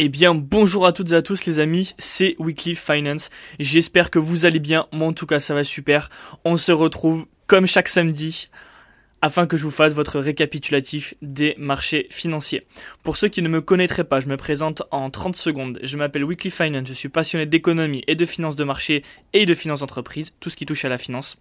Eh bien, bonjour à toutes et à tous les amis, c'est Weekly Finance. J'espère que vous allez bien, moi en tout cas ça va super. On se retrouve comme chaque samedi afin que je vous fasse votre récapitulatif des marchés financiers. Pour ceux qui ne me connaîtraient pas, je me présente en 30 secondes. Je m'appelle Weekly Finance, je suis passionné d'économie et de finance de marché et de finance d'entreprise, tout ce qui touche à la finance.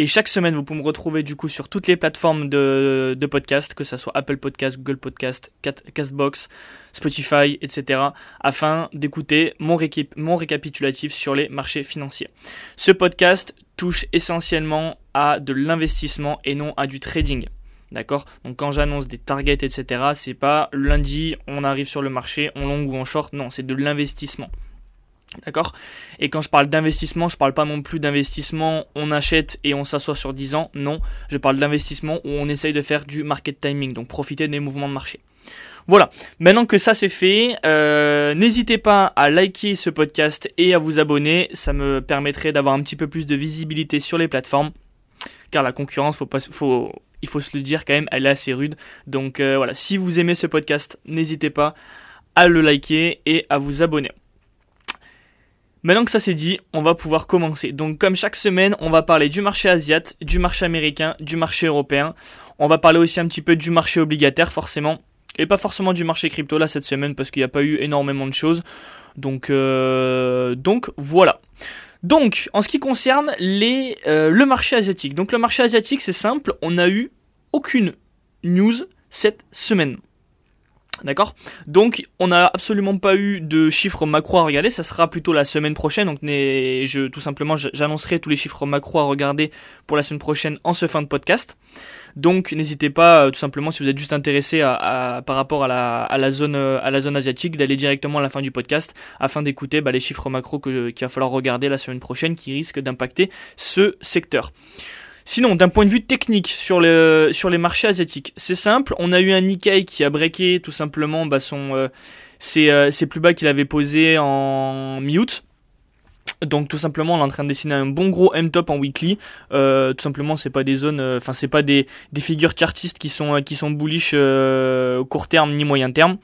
Et chaque semaine, vous pouvez me retrouver du coup sur toutes les plateformes de, podcast, que ce soit Apple Podcast, Google Podcast, Castbox, Spotify, etc., afin d'écouter mon, récapitulatif sur les marchés financiers. Ce podcast touche essentiellement à de l'investissement et non à du trading. D'accord? Donc quand j'annonce des targets, etc., c'est pas lundi, on arrive sur le marché, on long ou on short, non, c'est de l'investissement. D'accord? Et quand je parle d'investissement, je parle pas non plus d'investissement, on achète et on s'assoit sur 10 ans. Non, je parle d'investissement où on essaye de faire du market timing, donc profiter des mouvements de marché. Voilà, maintenant que ça c'est fait, euh, n'hésitez pas à liker ce podcast et à vous abonner, ça me permettrait d'avoir un petit peu plus de visibilité sur les plateformes, car la concurrence, il faut se le dire quand même, elle est assez rude. Donc euh, voilà, si vous aimez ce podcast, n'hésitez pas à le liker et à vous abonner. Maintenant que ça c'est dit, on va pouvoir commencer. Donc comme chaque semaine, on va parler du marché asiatique, du marché américain, du marché européen. On va parler aussi un petit peu du marché obligataire forcément. Et pas forcément du marché crypto là cette semaine parce qu'il n'y a pas eu énormément de choses. Donc, euh, voilà. Donc en ce qui concerne euh, le marché asiatique. Donc le marché asiatique c'est simple, on n'a eu aucune news cette semaine. D'accord? Donc, on n'a absolument pas eu de chiffres macro à regarder. Ça sera plutôt la semaine prochaine. Donc, tout simplement, j'annoncerai tous les chiffres macro à regarder pour la semaine prochaine en ce fin de podcast. Donc, n'hésitez pas, euh, tout simplement, si vous êtes juste intéressé par rapport à la, à la, zone, euh, à la zone asiatique, d'aller directement à la fin du podcast afin d'écouter bah, les chiffres macro qu'il va falloir regarder la semaine prochaine qui risquent d'impacter ce secteur. Sinon, d'un point de vue technique sur, le, sur les marchés asiatiques, c'est simple. On a eu un Nikkei qui a breaké tout simplement bah, son, euh, euh, ses, plus bas qu'il avait posé en mi-août. Donc tout simplement on est en train de dessiner un bon gros M-top en weekly. Euh, tout simplement c'est pas des zones, enfin c'est pas des, figures chartistes qui sont qui sont bullish court terme ni moyen terme.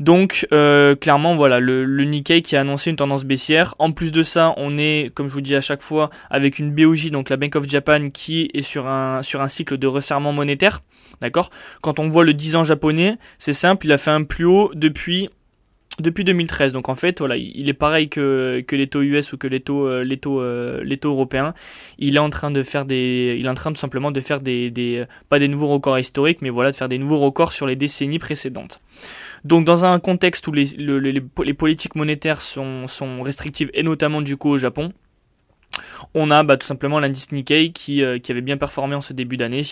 Donc euh, clairement voilà le, Nikkei qui a annoncé une tendance baissière. En plus de ça, on est comme je vous dis à chaque fois avec une BOJ donc la Bank of Japan qui est sur un sur un cycle de resserrement monétaire. D'accord? Quand on voit le 10 ans japonais, c'est simple, il a fait un plus haut depuis depuis 2013. Donc en fait, voilà, il est pareil que, les taux US ou que les taux, euh, euh, les taux européens. Il est en train de faire des, il est en train tout simplement de faire des, des, pas des nouveaux records historiques, mais voilà, de faire des nouveaux records sur les décennies précédentes. Donc dans un contexte où les, politiques monétaires sont, restrictives, et notamment du coup au Japon, on a bah, tout simplement l'indice Nikkei euh, qui, avait bien performé en ce début d'année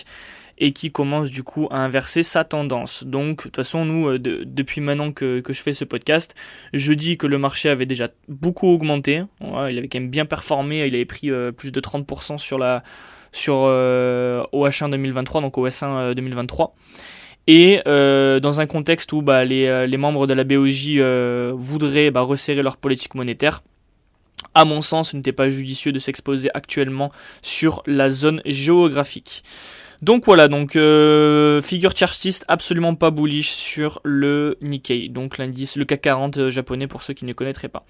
et qui commence du coup à inverser sa tendance. Donc de toute façon nous euh, depuis maintenant que, que, je fais ce podcast, je dis que le marché avait déjà beaucoup augmenté, il avait quand même bien performé, il avait pris euh, plus de 30% sur la sur au H1 2023 donc au S1 2023 et euh, dans un contexte où bah, les, euh, les, membres de la BOJ euh, voudraient bah, resserrer leur politique monétaire, à mon sens, ce n'était pas judicieux de s'exposer actuellement sur la zone géographique. Donc voilà, donc figure chartiste absolument pas bullish sur le Nikkei, donc l'indice, le CAC 40 japonais pour ceux qui ne connaîtraient pas.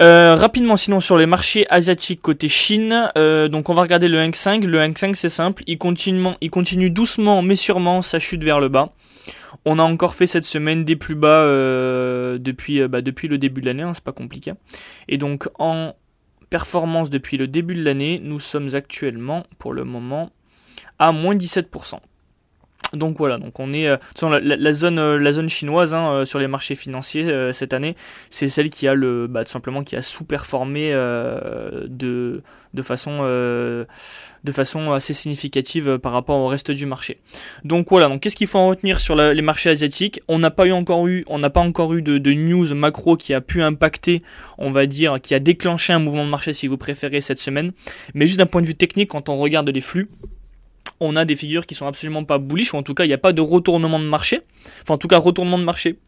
Euh, rapidement, sinon sur les marchés asiatiques côté Chine, euh, donc on va regarder le Hang Seng. Le Hang Seng c'est simple, il continue, doucement mais sûrement sa chute vers le bas. On a encore fait cette semaine des plus bas euh, depuis, bah, depuis le début de l'année, hein, c'est pas compliqué. Et donc en performance depuis le début de l'année, nous sommes actuellement pour le moment à moins 17%. Donc voilà, donc on est euh, la, zone euh, la zone chinoise hein, euh, sur les marchés financiers cette année, c'est celle qui a le bah, tout simplement qui a sous-performé de de façon de façon assez significative par rapport au reste du marché. Donc voilà, donc qu'est-ce qu'il faut en retenir sur les marchés asiatiques? On n'a pas eu encore eu on n'a pas encore eu de, de news macro qui a pu impacter, on va dire, qui a déclenché un mouvement de marché si vous préférez cette semaine, mais juste d'un point de vue technique quand on regarde les flux on a des figures qui sont absolument pas bullish, ou en tout cas, il n'y a pas de retournement de marché. Enfin, en tout cas, retournement de marché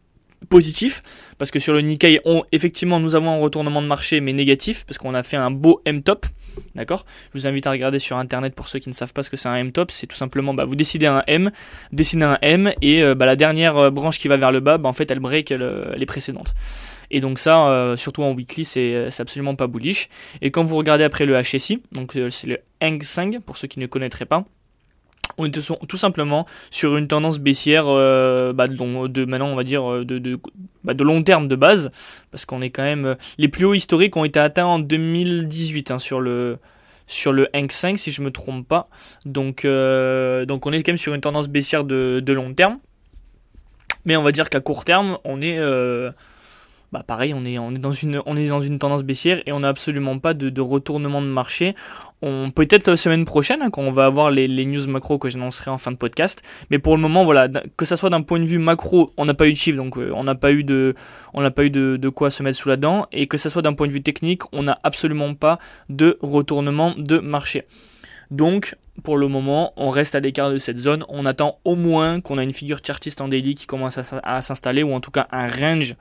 positif parce que sur le Nikkei, effectivement, nous avons un retournement de marché mais négatif parce qu'on a fait un beau M-top. D'accord? Je vous invite à regarder sur internet pour ceux qui ne savent pas ce que c'est un M-top. C'est tout simplement, bah, vous décidez un M, dessinez un M et euh, bah, la dernière euh, branche qui va vers le bas, bah, en fait, elle break les précédentes. Et donc ça, euh, surtout en weekly, c'est absolument pas bullish. Et quand vous regardez après le HSI, donc c'est le Hang Seng pour ceux qui ne connaîtraient pas, on est tout simplement sur une tendance baissière euh, bah, de, on va dire euh, de, bah, de, long terme de base parce qu'on est quand même euh, les plus hauts historiques ont été atteints en 2018 hein, sur le sur le Hang 5 si je me trompe pas. Donc donc on est quand même sur une tendance baissière de, long terme. Mais on va dire qu'à court terme on est bah pareil, on est, on, est dans une, on est dans une tendance baissière et on n'a absolument pas de, retournement de marché. Peut-être la semaine prochaine hein, quand on va avoir les, news macro que j'annoncerai en fin de podcast. Mais pour le moment, voilà, que ça soit d'un point de vue macro, on n'a pas eu de chiffre, donc euh, on n'a pas eu de, on pas eu de, quoi se mettre sous la dent, et que ça soit d'un point de vue technique, on n'a absolument pas de retournement de marché. Donc, pour le moment, on reste à l'écart de cette zone. On attend au moins qu'on a une figure chartiste en daily qui commence à, s'installer, ou en tout cas un range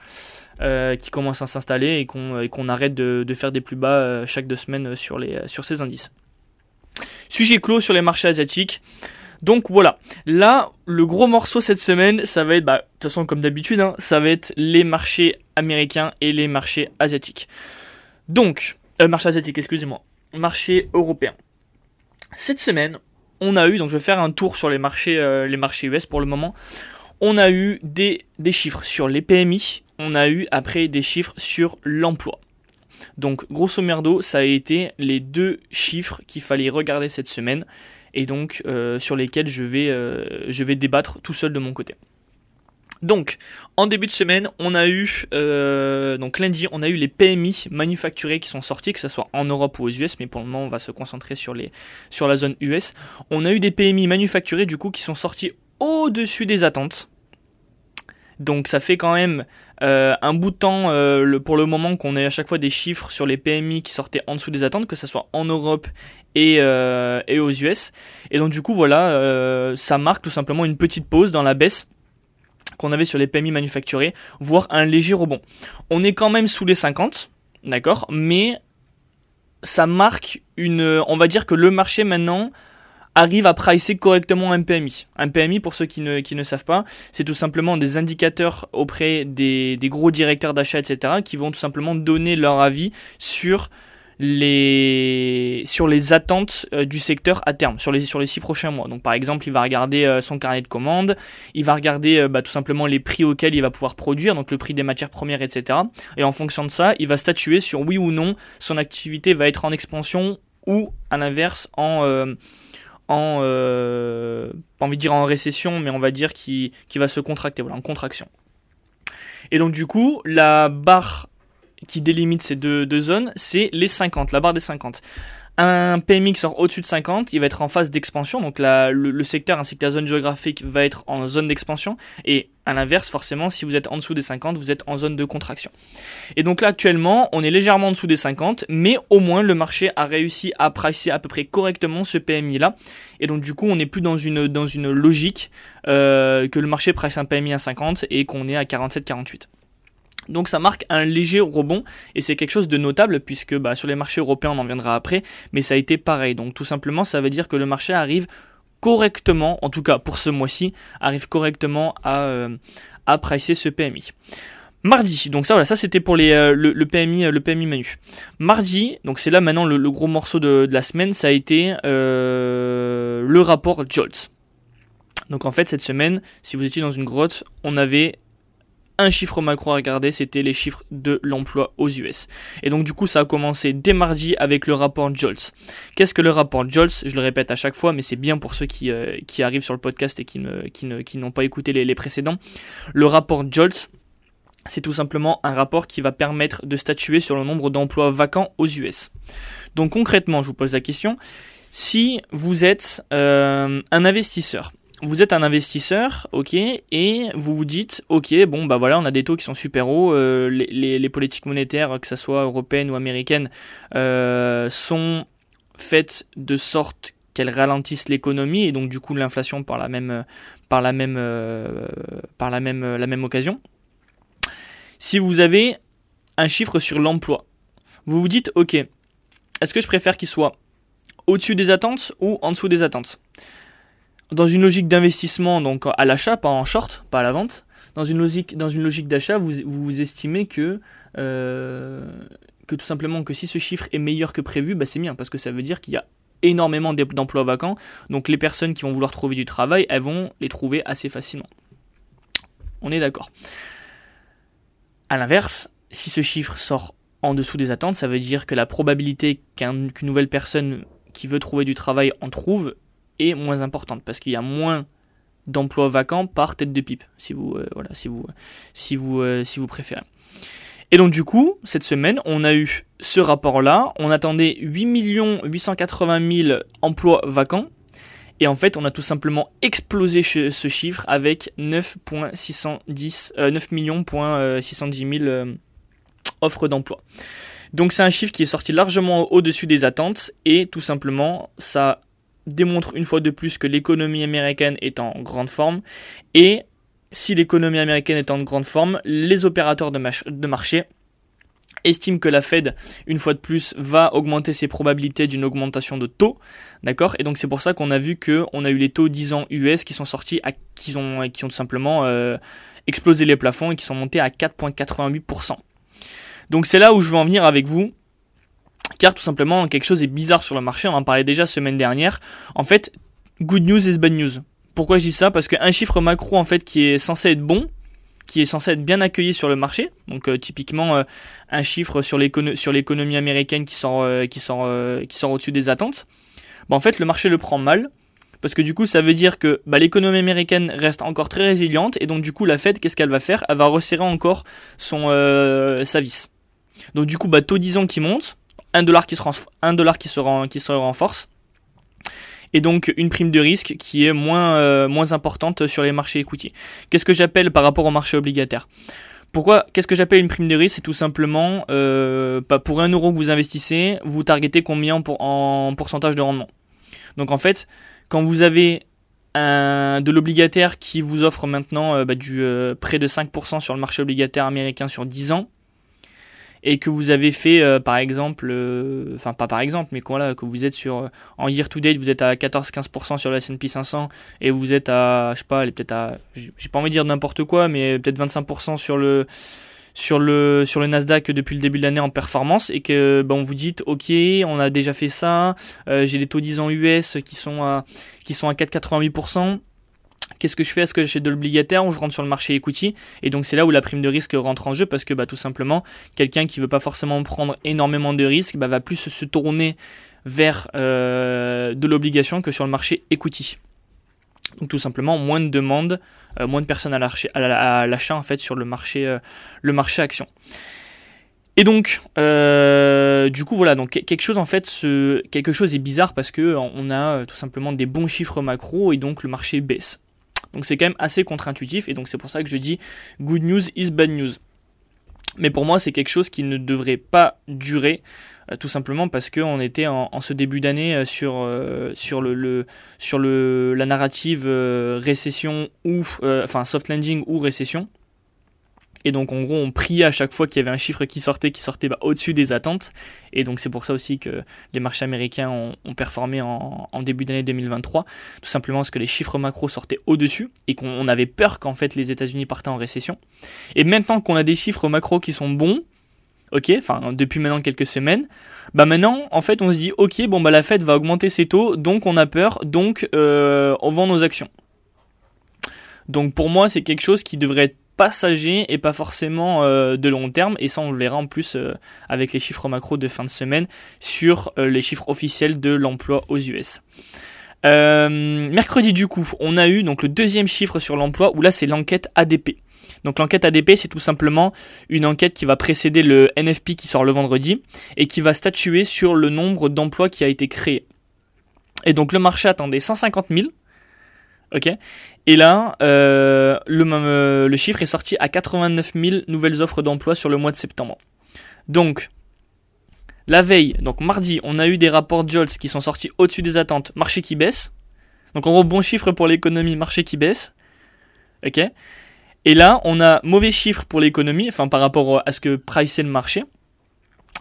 euh, qui commence à s'installer et qu'on arrête de, faire des plus bas euh, chaque deux semaines sur, les, sur ces indices. Sujet clos sur les marchés asiatiques. Donc voilà, là, le gros morceau cette semaine, ça va être, bah, de toute façon comme d'habitude, hein, ça va être les marchés américains et les marchés asiatiques. Donc, euh, marché asiatique, excusez-moi, marché européen. Cette semaine, on a eu, donc je vais faire un tour sur les marchés, euh, les marchés US pour le moment. On a eu des, chiffres sur les PMI, on a eu après des chiffres sur l'emploi. Donc grosso merdo, ça a été les deux chiffres qu'il fallait regarder cette semaine et donc euh, sur lesquels je vais, euh, je vais débattre tout seul de mon côté. Donc, en début de semaine, on a eu, euh, donc lundi, on a eu les PMI manufacturés qui sont sortis, que ce soit en Europe ou aux US, mais pour le moment, on va se concentrer sur, sur la zone US. On a eu des PMI manufacturés, du coup, qui sont sortis au-dessus des attentes. Donc, ça fait quand même euh, un bout de temps euh, pour le moment qu'on ait à chaque fois des chiffres sur les PMI qui sortaient en dessous des attentes, que ce soit en Europe et, et aux US. Et donc, du coup, voilà, ça marque tout simplement une petite pause dans la baisse qu'on avait sur les PMI manufacturés, voire un léger rebond. On est quand même sous les 50, d'accord, mais ça marque une, on va dire que le marché maintenant arrive à pricer correctement un PMI. Un PMI, pour ceux qui ne, qui ne savent pas, c'est tout simplement des indicateurs auprès des, des gros directeurs d'achat, etc., qui vont tout simplement donner leur avis sur les, sur les attentes euh, du secteur à terme, sur les, sur les six prochains mois. Donc par exemple, il va regarder euh, son carnet de commandes, il va regarder euh, bah, tout simplement les prix auxquels il va pouvoir produire, donc le prix des matières premières, etc. Et en fonction de ça, il va statuer sur oui ou non son activité va être en expansion ou à l'inverse en... en pas envie de dire en récession, mais on va dire qui, qui va se contracter, voilà, en contraction. Et donc du coup, la barre qui délimite ces deux, zones, c'est les 50, la barre des 50. Un PMI qui sort au-dessus de 50, il va être en phase d'expansion, donc le, secteur ainsi que la zone géographique va être en zone d'expansion, et à l'inverse, forcément, si vous êtes en dessous des 50, vous êtes en zone de contraction. Et donc là, actuellement, on est légèrement en dessous des 50, mais au moins le marché a réussi à pricer à peu près correctement ce PMI-là, et donc du coup, on n'est plus dans une, logique euh, que le marché price un PMI à 50 et qu'on est à 47-48. Donc ça marque un léger rebond et c'est quelque chose de notable puisque bah, sur les marchés européens on en viendra après, mais ça a été pareil. Donc tout simplement ça veut dire que le marché arrive correctement, en tout cas pour ce mois-ci, arrive correctement à, euh, pricer ce PMI. Mardi, donc ça voilà, ça c'était pour les, euh, le, PMI, le PMI manu. Mardi, donc c'est là maintenant le, gros morceau de, la semaine, ça a été euh, le rapport Jolts. Donc en fait cette semaine, si vous étiez dans une grotte, on avait un chiffre macro à regarder, c'était les chiffres de l'emploi aux US. Et donc du coup, ça a commencé dès mardi avec le rapport Jolts. Qu'est-ce que le rapport Jolts? Je le répète à chaque fois, mais c'est bien pour ceux qui, euh, arrivent sur le podcast et qui, ne, qui, ne, n'ont pas écouté les, les précédents. Le rapport Jolts, c'est tout simplement un rapport qui va permettre de statuer sur le nombre d'emplois vacants aux US. Donc concrètement, je vous pose la question, si vous êtes euh, un investisseur vous êtes un investisseur, ok, et vous vous dites, ok, bon, bah voilà, on a des taux qui sont super hauts, euh, les, politiques monétaires, que ce soit européennes ou américaines, euh, sont faites de sorte qu'elles ralentissent l'économie et donc du coup l'inflation par la même, par la même, euh, par la même, la même occasion. si vous avez un chiffre sur l'emploi, vous vous dites, ok, est-ce que je préfère qu'il soit au-dessus des attentes ou en dessous des attentes? Dans une logique d'investissement, donc à l'achat, pas en short, pas à la vente, dans une logique, dans une logique d'achat, vous, vous, estimez que, euh, que tout simplement que si ce chiffre est meilleur que prévu, bah c'est bien, parce que ça veut dire qu'il y a énormément d'emplois vacants, donc les personnes qui vont vouloir trouver du travail, elles vont les trouver assez facilement. On est d'accord. A l'inverse, si ce chiffre sort en dessous des attentes, ça veut dire que la probabilité qu'une nouvelle personne qui veut trouver du travail en trouve est moins importante parce qu'il y a moins d'emplois vacants par tête de pipe, si vous, euh, voilà, si vous, si vous, euh, si vous préférez. Et donc du coup, cette semaine, on a eu ce rapport-là, on attendait 8 880 000 emplois vacants, et en fait, on a tout simplement explosé ce chiffre avec 9,610, 9 610 000 offres d'emploi. Donc c'est un chiffre qui est sorti largement au-dessus des attentes et tout simplement ça démontre une fois de plus que l'économie américaine est en grande forme et si l'économie américaine est en grande forme, les opérateurs de, marché estiment que la Fed, une fois de plus, va augmenter ses probabilités d'une augmentation de taux, d'accord? Et donc c'est pour ça qu'on a vu qu'on a eu les taux 10 ans US qui sont sortis, qui, ont, qui simplement euh, explosé les plafonds et qui sont montés à 4,88%. Donc c'est là où je veux en venir avec vous. Car tout simplement, quelque chose est bizarre sur le marché. On en parlait déjà semaine dernière. En fait, good news is bad news. Pourquoi je dis ça? Parce qu'un chiffre macro en fait qui est censé être bon, qui est censé être bien accueilli sur le marché. Donc euh, typiquement euh, un chiffre sur l'économie américaine qui sort, euh, sort au-dessus des attentes. Bah, en fait le marché le prend mal. Parce que du coup, ça veut dire que bah, l'économie américaine reste encore très résiliente et donc du coup, la Fed, qu'est-ce qu'elle va faire? Elle va resserrer encore son sa vis. Donc du coup, bah, taux 10 ans qui monte, 1 dollar qui se, dollar qui se, qui se renforce, et donc une prime de risque qui est moins, euh, moins importante sur les marchés écoutiers. Qu'est-ce que j'appelle par rapport au marché obligataire? Pourquoi Qu'est-ce que j'appelle une prime de risque? C'est tout simplement, euh, bah, pour 1 euro que vous investissez, vous targetez combien en pourcentage de rendement? Donc en fait, quand vous avez un, de l'obligataire qui vous offre maintenant euh, bah, du près de 5% sur le marché obligataire américain sur 10 ans, et que vous avez fait euh, par exemple, euh, enfin pas par exemple, mais là, que vous êtes sur euh, en year to date, vous êtes à 14-15% sur le S&P 500 et vous êtes à, je sais pas, peut-être à, j'ai pas envie de dire n'importe quoi, mais peut-être 25% sur le sur le sur le Nasdaq depuis le début de l'année en performance et que ben, vous dit ok on a déjà fait ça j'ai des taux 10 ans US qui sont à qui sont à 4,88% Qu'est-ce que je fais? Est-ce que j'achète de l'obligataire ou je rentre sur le marché equity? Et donc c'est là où la prime de risque rentre en jeu parce que bah, tout simplement, quelqu'un qui veut pas forcément prendre énormément de risques bah, va plus se tourner vers euh, de l'obligation que sur le marché equity. Donc tout simplement moins de demandes, euh, moins de personnes à l'achat en fait sur le marché, euh, le marché action. Et donc, du coup, voilà, donc quelque chose en fait, quelque chose est bizarre parce que on a tout simplement des bons chiffres macro et donc le marché baisse. Donc c'est quand même assez contre-intuitif et donc c'est pour ça que je dis good news is bad news. Mais pour moi, c'est quelque chose qui ne devrait pas durer, euh, tout simplement parce qu'on était en, ce début d'année euh, sur, euh, sur le, la narrative récession ou, enfin soft landing ou récession. Et donc en gros on priait à chaque fois qu'il y avait un chiffre qui sortait, qui sortait bah, au-dessus des attentes. Et donc c'est pour ça aussi que les marchés américains ont, performé en, début d'année 2023, tout simplement parce que les chiffres macro sortaient au-dessus et qu'on avait peur qu'en fait les États-Unis partaient en récession. Et maintenant qu'on a des chiffres macro qui sont bons, ok, enfin depuis maintenant quelques semaines, bah maintenant en fait on se dit ok bon bah la Fed va augmenter ses taux, donc on a peur, donc euh, on vend nos actions. Donc pour moi c'est quelque chose qui devrait être passager et pas forcément euh, de long terme. Et ça, on le verra en plus euh, avec les chiffres macro de fin de semaine sur euh, les chiffres officiels de l'emploi aux US. mercredi du coup, on a eu donc le deuxième chiffre sur l'emploi où là c'est l'enquête ADP. Donc l'enquête ADP, c'est tout simplement une enquête qui va précéder le NFP qui sort le vendredi et qui va statuer sur le nombre d'emplois qui a été créé. Et donc le marché attendait 150 000 Ok. Et là, euh, le, euh, le, chiffre est sorti à 89 000 nouvelles offres d'emploi sur le mois de septembre. Donc, la veille, donc mardi, on a eu des rapports JOLTS qui sont sortis au-dessus des attentes, marché qui baisse. Donc en gros, bon chiffre pour l'économie, marché qui baisse. Ok. Et là, on a mauvais chiffres pour l'économie, enfin par rapport à ce que price le marché.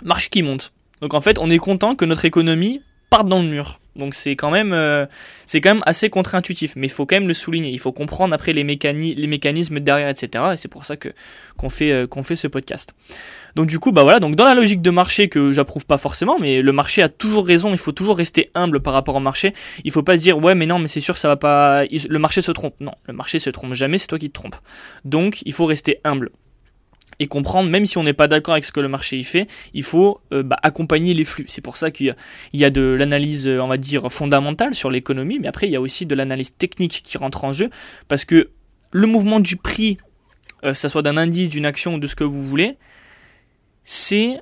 Marché qui monte. Donc en fait, on est content que notre économie parte dans le mur. Donc c'est quand même euh, c'est quand même assez contre-intuitif, mais il faut quand même le souligner. Il faut comprendre après les, les mécanismes derrière, etc. Et c'est pour ça que qu'on fait euh, qu'on fait ce podcast. Donc du coup bah voilà donc dans la logique de marché que j'approuve pas forcément, mais le marché a toujours raison. Il faut toujours rester humble par rapport au marché. Il faut pas se dire ouais mais non mais c'est sûr ça va pas. Le marché se trompe. Non le marché se trompe jamais. C'est toi qui te trompes. Donc il faut rester humble et comprendre, même si on n'est pas d'accord avec ce que le marché y fait, il faut euh, bah, accompagner les flux. C'est pour ça qu'il y, a de l'analyse, on va dire, fondamentale sur l'économie, mais après il y a aussi de l'analyse technique qui rentre en jeu, parce que le mouvement du prix, euh, ça soit d'un indice, d'une action ou de ce que vous voulez, c'est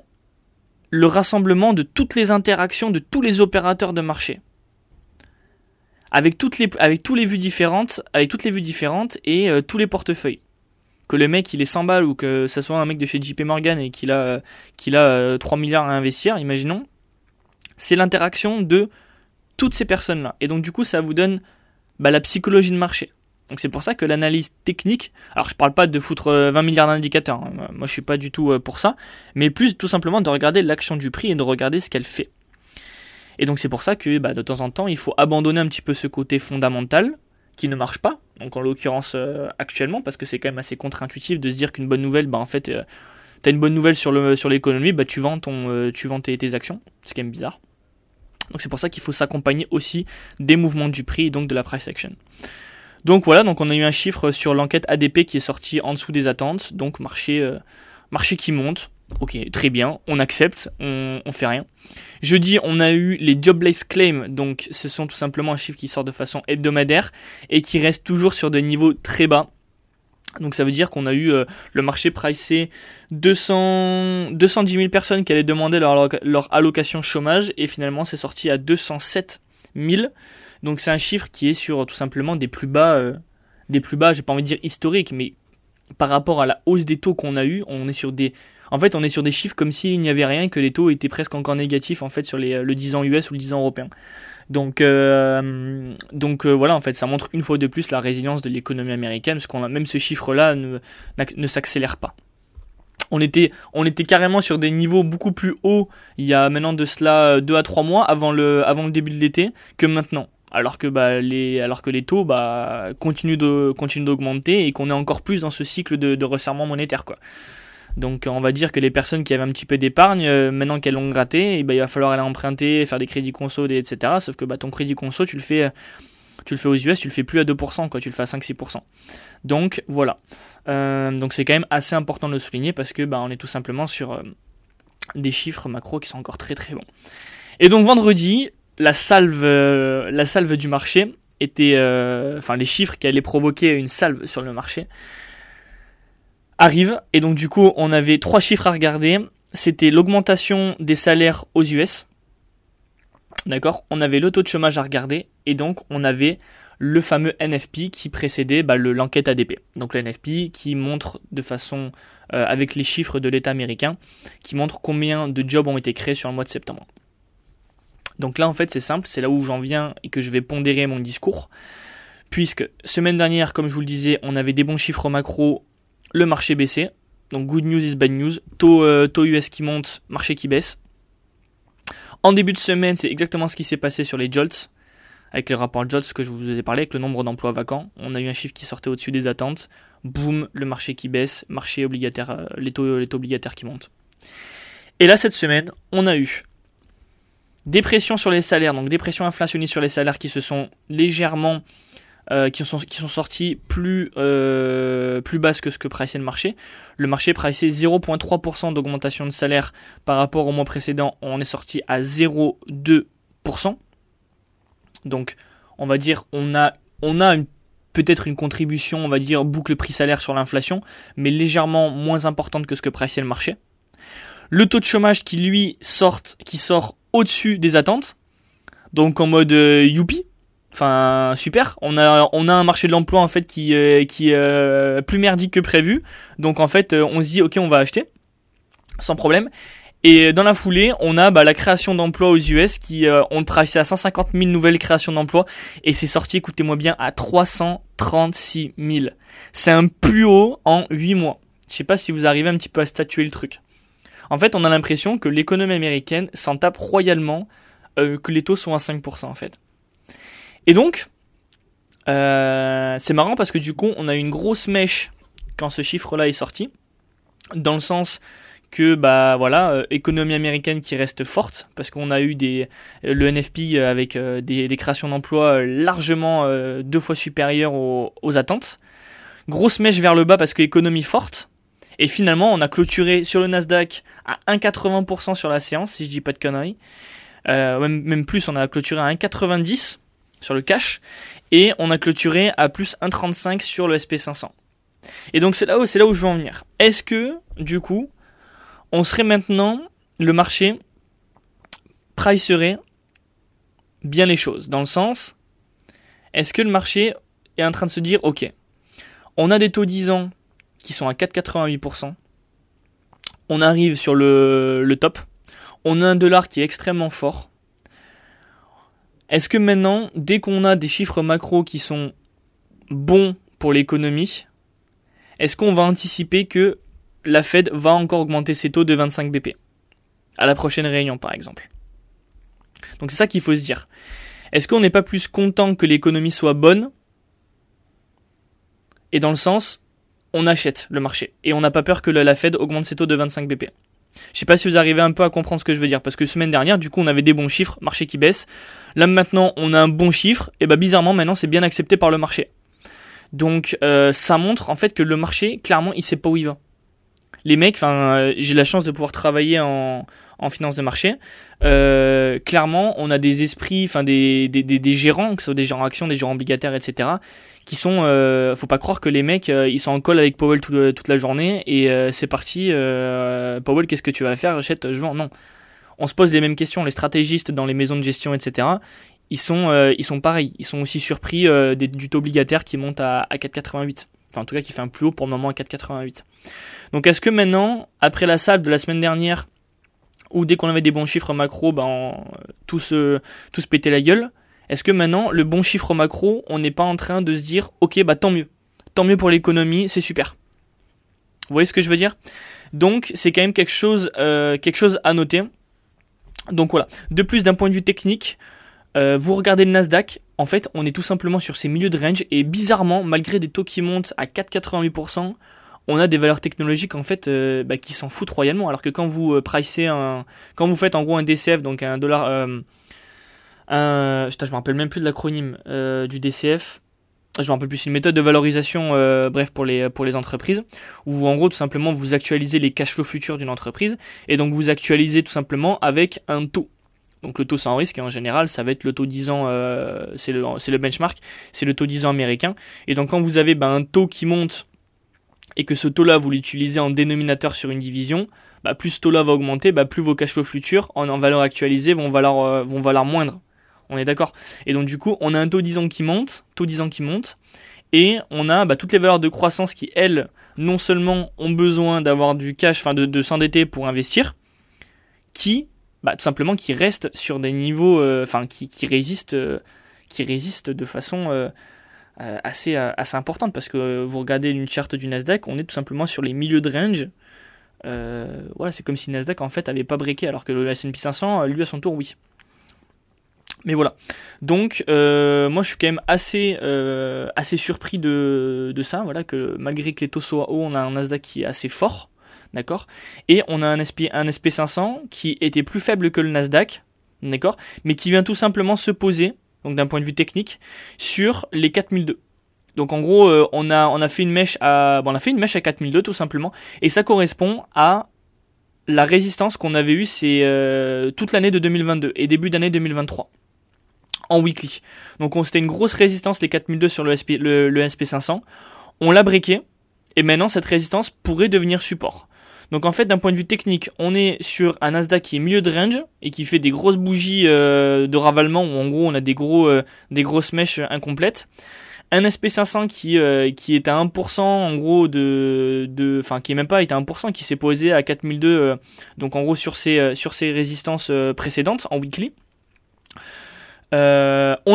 le rassemblement de toutes les interactions de tous les opérateurs de marché. Avec, toutes les, avec les vues différentes, avec toutes les vues différentes et euh, tous les portefeuilles que le mec il est 100 balles ou que ce soit un mec de chez JP Morgan et qu'il a, qu'il a 3 euh, milliards à investir, imaginons, c'est l'interaction de toutes ces personnes-là. Et donc du coup ça vous donne bah, la psychologie de marché. Donc c'est pour ça que l'analyse technique, alors je parle pas de foutre 20 euh, milliards d'indicateurs, hein, moi je suis pas du tout euh, pour ça, mais plus tout simplement de regarder l'action du prix et de regarder ce qu'elle fait. Et donc c'est pour ça que bah, de temps en temps il faut abandonner un petit peu ce côté fondamental qui ne marche pas, donc en l'occurrence euh, actuellement, parce que c'est quand même assez contre-intuitif de se dire qu'une bonne nouvelle, bah en fait, euh, t'as une bonne nouvelle sur le sur l'économie, bah tu vends ton euh, tu vends tes, tes, actions, c'est quand même bizarre. Donc c'est pour ça qu'il faut s'accompagner aussi des mouvements du prix et donc de la price action. Donc voilà, donc on a eu un chiffre sur l'enquête ADP qui est sorti en dessous des attentes, donc marché marché qui monte, Ok, très bien, on accepte, on, fait rien. Jeudi, on a eu les jobless claims, donc ce sont tout simplement un chiffre qui sort de façon hebdomadaire et qui reste toujours sur des niveaux très bas. Donc ça veut dire qu'on a eu euh, le marché pricé 200, 210 000 personnes qui allaient demander leur, leur allocation chômage et finalement c'est sorti à 207 000. Donc c'est un chiffre qui est sur tout simplement des plus bas, euh, des plus bas, j'ai pas envie de dire historiques, mais par rapport à la hausse des taux qu'on a eu, on est sur des en fait, on est sur des chiffres comme s'il n'y avait rien, que les taux étaient presque encore négatifs en fait sur les, le 10 ans US ou le 10 ans européen. Donc, euh, euh, voilà, en fait, ça montre une fois de plus la résilience de l'économie américaine, parce qu'on a même ce chiffre-là ne, s'accélère pas. On était, carrément sur des niveaux beaucoup plus hauts il y a maintenant de cela 2 à 3 mois avant le, début de l'été que maintenant alors que bah, les taux bah, continuent d'augmenter et qu'on est encore plus dans ce cycle de, resserrement monétaire. Donc on va dire que les personnes qui avaient un petit peu d'épargne, euh, maintenant qu'elles l'ont gratté, eh ben, il va falloir aller emprunter, faire des crédits conso, etc. Sauf que bah, ton crédit conso, tu le fais, tu le fais aux US, tu le fais plus à 2%, quoi, tu le fais à 5-6%. Donc voilà. Euh, donc c'est quand même assez important de le souligner parce que bah, on est tout simplement sur euh, des chiffres macro qui sont encore très très bons. Et donc vendredi, la salve, la salve du marché était, enfin les chiffres qui allaient provoquer une salve sur le marché arrive. Et donc du coup, on avait trois chiffres à regarder. C'était l'augmentation des salaires aux US. D'accord On avait le taux de chômage à regarder. Et donc on avait le fameux NFP qui précédait bah, l'enquête ADP. Donc le NFP qui montre de façon, euh, avec les chiffres de l'État américain, qui montre combien de jobs ont été créés sur le mois de septembre. Donc là en fait c'est simple, c'est là où j'en viens et que je vais pondérer mon discours. Puisque semaine dernière, comme je vous le disais, on avait des bons chiffres macro le marché baissait. Donc good news is bad news. Taux, euh, US qui monte, marché qui baisse. En début de semaine, c'est exactement ce qui s'est passé sur les JOLTS. Avec le rapport JOLTS que je vous ai parlé, avec le nombre d'emplois vacants. On a eu un chiffre qui sortait au-dessus des attentes. Boum, le marché qui baisse, marché obligataire, euh, les, taux, obligataires qui montent. Et là, cette semaine, on a eu des pressions sur les salaires, donc des pressions sur les salaires qui se sont légèrement euh, qui, sont, sortis plus, euh, plus que ce que pricait le marché. Le marché pricait 0,3% d'augmentation de salaire par rapport au mois précédent. On est sorti à 0,2%. Donc, on va dire, on a, on a peut-être une contribution, on va dire, boucle prix-salaire sur l'inflation, mais légèrement moins importante que ce que pricait le marché. Le taux de chômage qui, lui, sort, qui sort au-dessus des attentes. Donc, en mode euh, youpi, Enfin, super. On a, on a un marché de l'emploi en fait qui, euh, qui est euh, plus merdique que prévu. Donc en fait, euh, on se dit ok, on va acheter sans problème. Et dans la foulée, on a bah, la création d'emplois aux US qui euh, ont pricé à 150 000 nouvelles créations d'emplois et c'est sorti, écoutez-moi bien, à 336 000. C'est un plus haut en 8 mois. Je sais pas si vous arrivez un petit peu à statuer le truc. En fait, on a l'impression que l'économie américaine s'en tape royalement, que les taux sont à 5% en fait. Et donc, euh, c'est marrant parce que du coup, on a une grosse mèche quand ce chiffre-là est sorti, dans le sens que bah voilà euh, économie américaine qui reste forte parce qu'on a eu des le NFP avec euh, des, créations d'emplois largement deux fois supérieures aux, attentes. Grosse mèche vers le bas parce que économie forte. Et finalement on a clôturé sur le Nasdaq à 1,80% sur la séance si je dis pas de conneries. Même, même plus on a clôturé à 1,90 sur le cash et on a clôturé à plus 1,35 sur le SP500. Et donc c'est là où là où je veux en venir. Est-ce que du coup, on serait maintenant le marché pricerait bien les choses? Dans le sens est-ce que le marché est en train de se dire OK, on a des taux 10 ans qui sont à 4,88%. On arrive sur le top. On a un dollar qui est extrêmement fort. Est-ce que maintenant, dès qu'on a des chiffres macro qui sont bons pour l'économie, est-ce qu'on va anticiper que la Fed va encore augmenter ses taux de 25 BP à la prochaine réunion par exemple? Donc c'est ça qu'il faut se dire. Est-ce qu'on n'est pas plus content que l'économie soit bonne Et dans le sens, on achète le marché et on n'a pas peur que la Fed augmente ses taux de 25 BP? Je sais pas si vous arrivez un peu à comprendre ce que je veux dire, parce que semaine dernière, du coup, on avait des bons chiffres, marché qui baisse. Là maintenant, on a un bon chiffre, et bah bizarrement, maintenant, c'est bien accepté par le marché. Donc, euh, ça montre en fait que le marché, clairement, il sait pas où il va. Les mecs, enfin, euh, j'ai la chance de pouvoir travailler en, en finance de marché. Euh, clairement, on a des esprits, enfin des, des, des, gérants, que ce soit des gérants actions, des gérants obligataires, etc., qui sont, euh, faut pas croire que les mecs, euh, ils sont en call avec Powell toute la journée et c'est parti. Powell, qu'est-ce que tu vas faire J'achète, je vends. Non, on se pose les mêmes questions. Les stratégistes dans les maisons de gestion, etc., ils sont, ils sont pareils. Ils sont aussi surpris du taux obligataire qui monte à, à 4,88. Enfin, en tout cas, qui fait un plus haut pour le moment à 4,88. Donc, est-ce que maintenant, après la salle de la semaine dernière, où dès qu'on avait des bons chiffres macro, ben, tout, se, tout se pétait la gueule. Est-ce que maintenant, le bon chiffre macro, on n'est pas en train de se dire, ok, bah tant mieux. Tant mieux pour l'économie, c'est super. Vous voyez ce que je veux dire? Donc, c'est quand même quelque chose, euh, quelque chose à noter. Donc voilà. De plus, d'un point de vue technique, euh, vous regardez le Nasdaq, en fait, on est tout simplement sur ces milieux de range et bizarrement, malgré des taux qui montent à 4,88%, on a des valeurs technologiques en fait euh, bah, qui s'en foutent royalement. Alors que quand vous euh, pricez un, quand vous faites en gros un DCF, donc un dollar, euh, un, je me rappelle même plus de l'acronyme du DCF. Je me rappelle plus, c'est une méthode de valorisation, bref, pour les, pour les entreprises, où en gros, tout simplement, vous actualisez les cash flows futurs d'une entreprise, et donc vous actualisez tout simplement avec un taux. Donc le taux sans risque, en général, ça va être le taux 10 ans, c'est le, le benchmark, c'est le taux 10 ans américain. Et donc quand vous avez bah, un taux qui monte et que ce taux-là, vous l'utilisez en dénominateur sur une division, bah, plus ce taux-là va augmenter, bah, plus vos cash flows futurs en, valeur actualisée vont valoir, euh, vont valoir moindre. On est d'accord? Et donc du coup, on a un taux 10 ans qui monte, taux 10 ans qui monte, et on a bah, toutes les valeurs de croissance qui, elles, non seulement ont besoin d'avoir du cash, enfin de, s'endetter pour investir, qui, bah, tout simplement, qui restent sur des niveaux, euh, enfin, qui, qui, résistent, euh, qui résistent de façon assez, euh, assez importante parce que vous regardez une charte du Nasdaq, on est tout simplement sur les milieux de range. Euh, voilà, c'est comme si Nasdaq en fait avait pas breaké alors que le S&P 500 lui à son tour oui. Mais voilà. Donc moi je suis quand même assez assez surpris de, de, ça. Voilà que malgré que les taux soient hauts, on a un Nasdaq qui est assez fort, d'accord? Et on a un SP un SP 500 qui était plus faible que le Nasdaq, d'accord, mais qui vient tout simplement se poser donc d'un point de vue technique, sur les 4002. Donc en gros, euh, on, a, on a fait une mèche à, bon, on a fait une mèche à 4002 tout simplement, et ça correspond à la résistance qu'on avait eue euh, toute l'année de 2022 et début d'année 2023 en weekly. Donc c'était une grosse résistance les 4002 sur le, SP, le, le SP500. On l'a briqué et maintenant cette résistance pourrait devenir support. Donc en fait, d'un point de vue technique, on est sur un Nasdaq qui est milieu de range et qui fait des grosses bougies euh, de ravalement où en gros on a des, gros, euh, des grosses mèches incomplètes. un SP500 qui, euh, qui est à 1% en gros de, de enfin qui est même pas est à 1% qui s'est posé à 4002 euh, donc en gros sur ses, sur résistances précédentes en weekly. on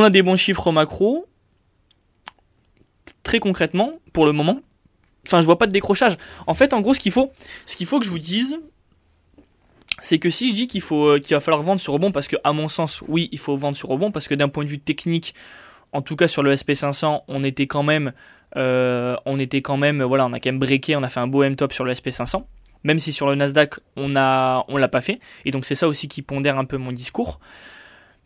a des bons chiffres macro. Très concrètement, pour le moment, enfin je vois pas de décrochage. En fait, en gros, ce qu'il faut, ce qu'il faut que je vous dise, c'est que si je dis qu'il faut qu'il va falloir vendre sur rebond parce que à mon sens, oui, il faut vendre sur rebond parce que d'un point de vue technique, en tout cas sur le SP500, on était quand même, euh, on était quand même, voilà, on a quand même breaké, on a fait un beau M-top sur le SP500, même si sur le Nasdaq on a, on l'a pas fait, et donc c'est ça aussi qui pondère un peu mon discours.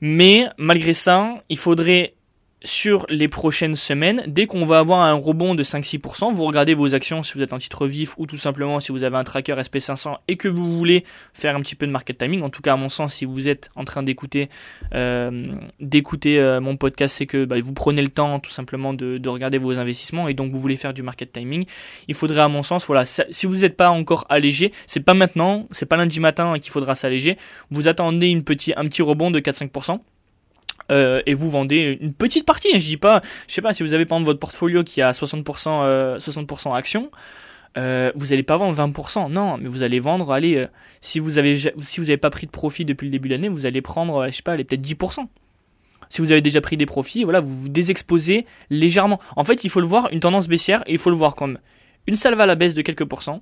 Mais malgré ça, il faudrait sur les prochaines semaines. Dès qu'on va avoir un rebond de 5-6%, vous regardez vos actions si vous êtes en titre vif ou tout simplement si vous avez un tracker SP500 et que vous voulez faire un petit peu de market timing. En tout cas, à mon sens, si vous êtes en train d'écouter euh, euh, mon podcast, c'est que bah, vous prenez le temps tout simplement de, de, regarder vos investissements et donc vous voulez faire du market timing. Il faudrait, à mon sens, voilà, si vous n'êtes pas encore allégé, c'est pas maintenant, c'est pas lundi matin qu'il faudra s'alléger. Vous attendez une petit, un petit rebond de 4-5%. Euh, et vous vendez une petite partie. Hein, je dis pas, je sais pas si vous avez par votre portfolio qui a 60%, 60% actions, euh, vous n'allez pas vendre 20%, non, mais vous allez vendre, allez, euh, si vous avez si vous n'avez pas pris de profit depuis le début de l'année, vous allez prendre, je sais pas, peut-être 10%. Si vous avez déjà pris des profits, voilà, vous vous désexposez légèrement. En fait, il faut le voir une tendance baissière et il faut le voir comme une salve à la baisse de quelques pourcents,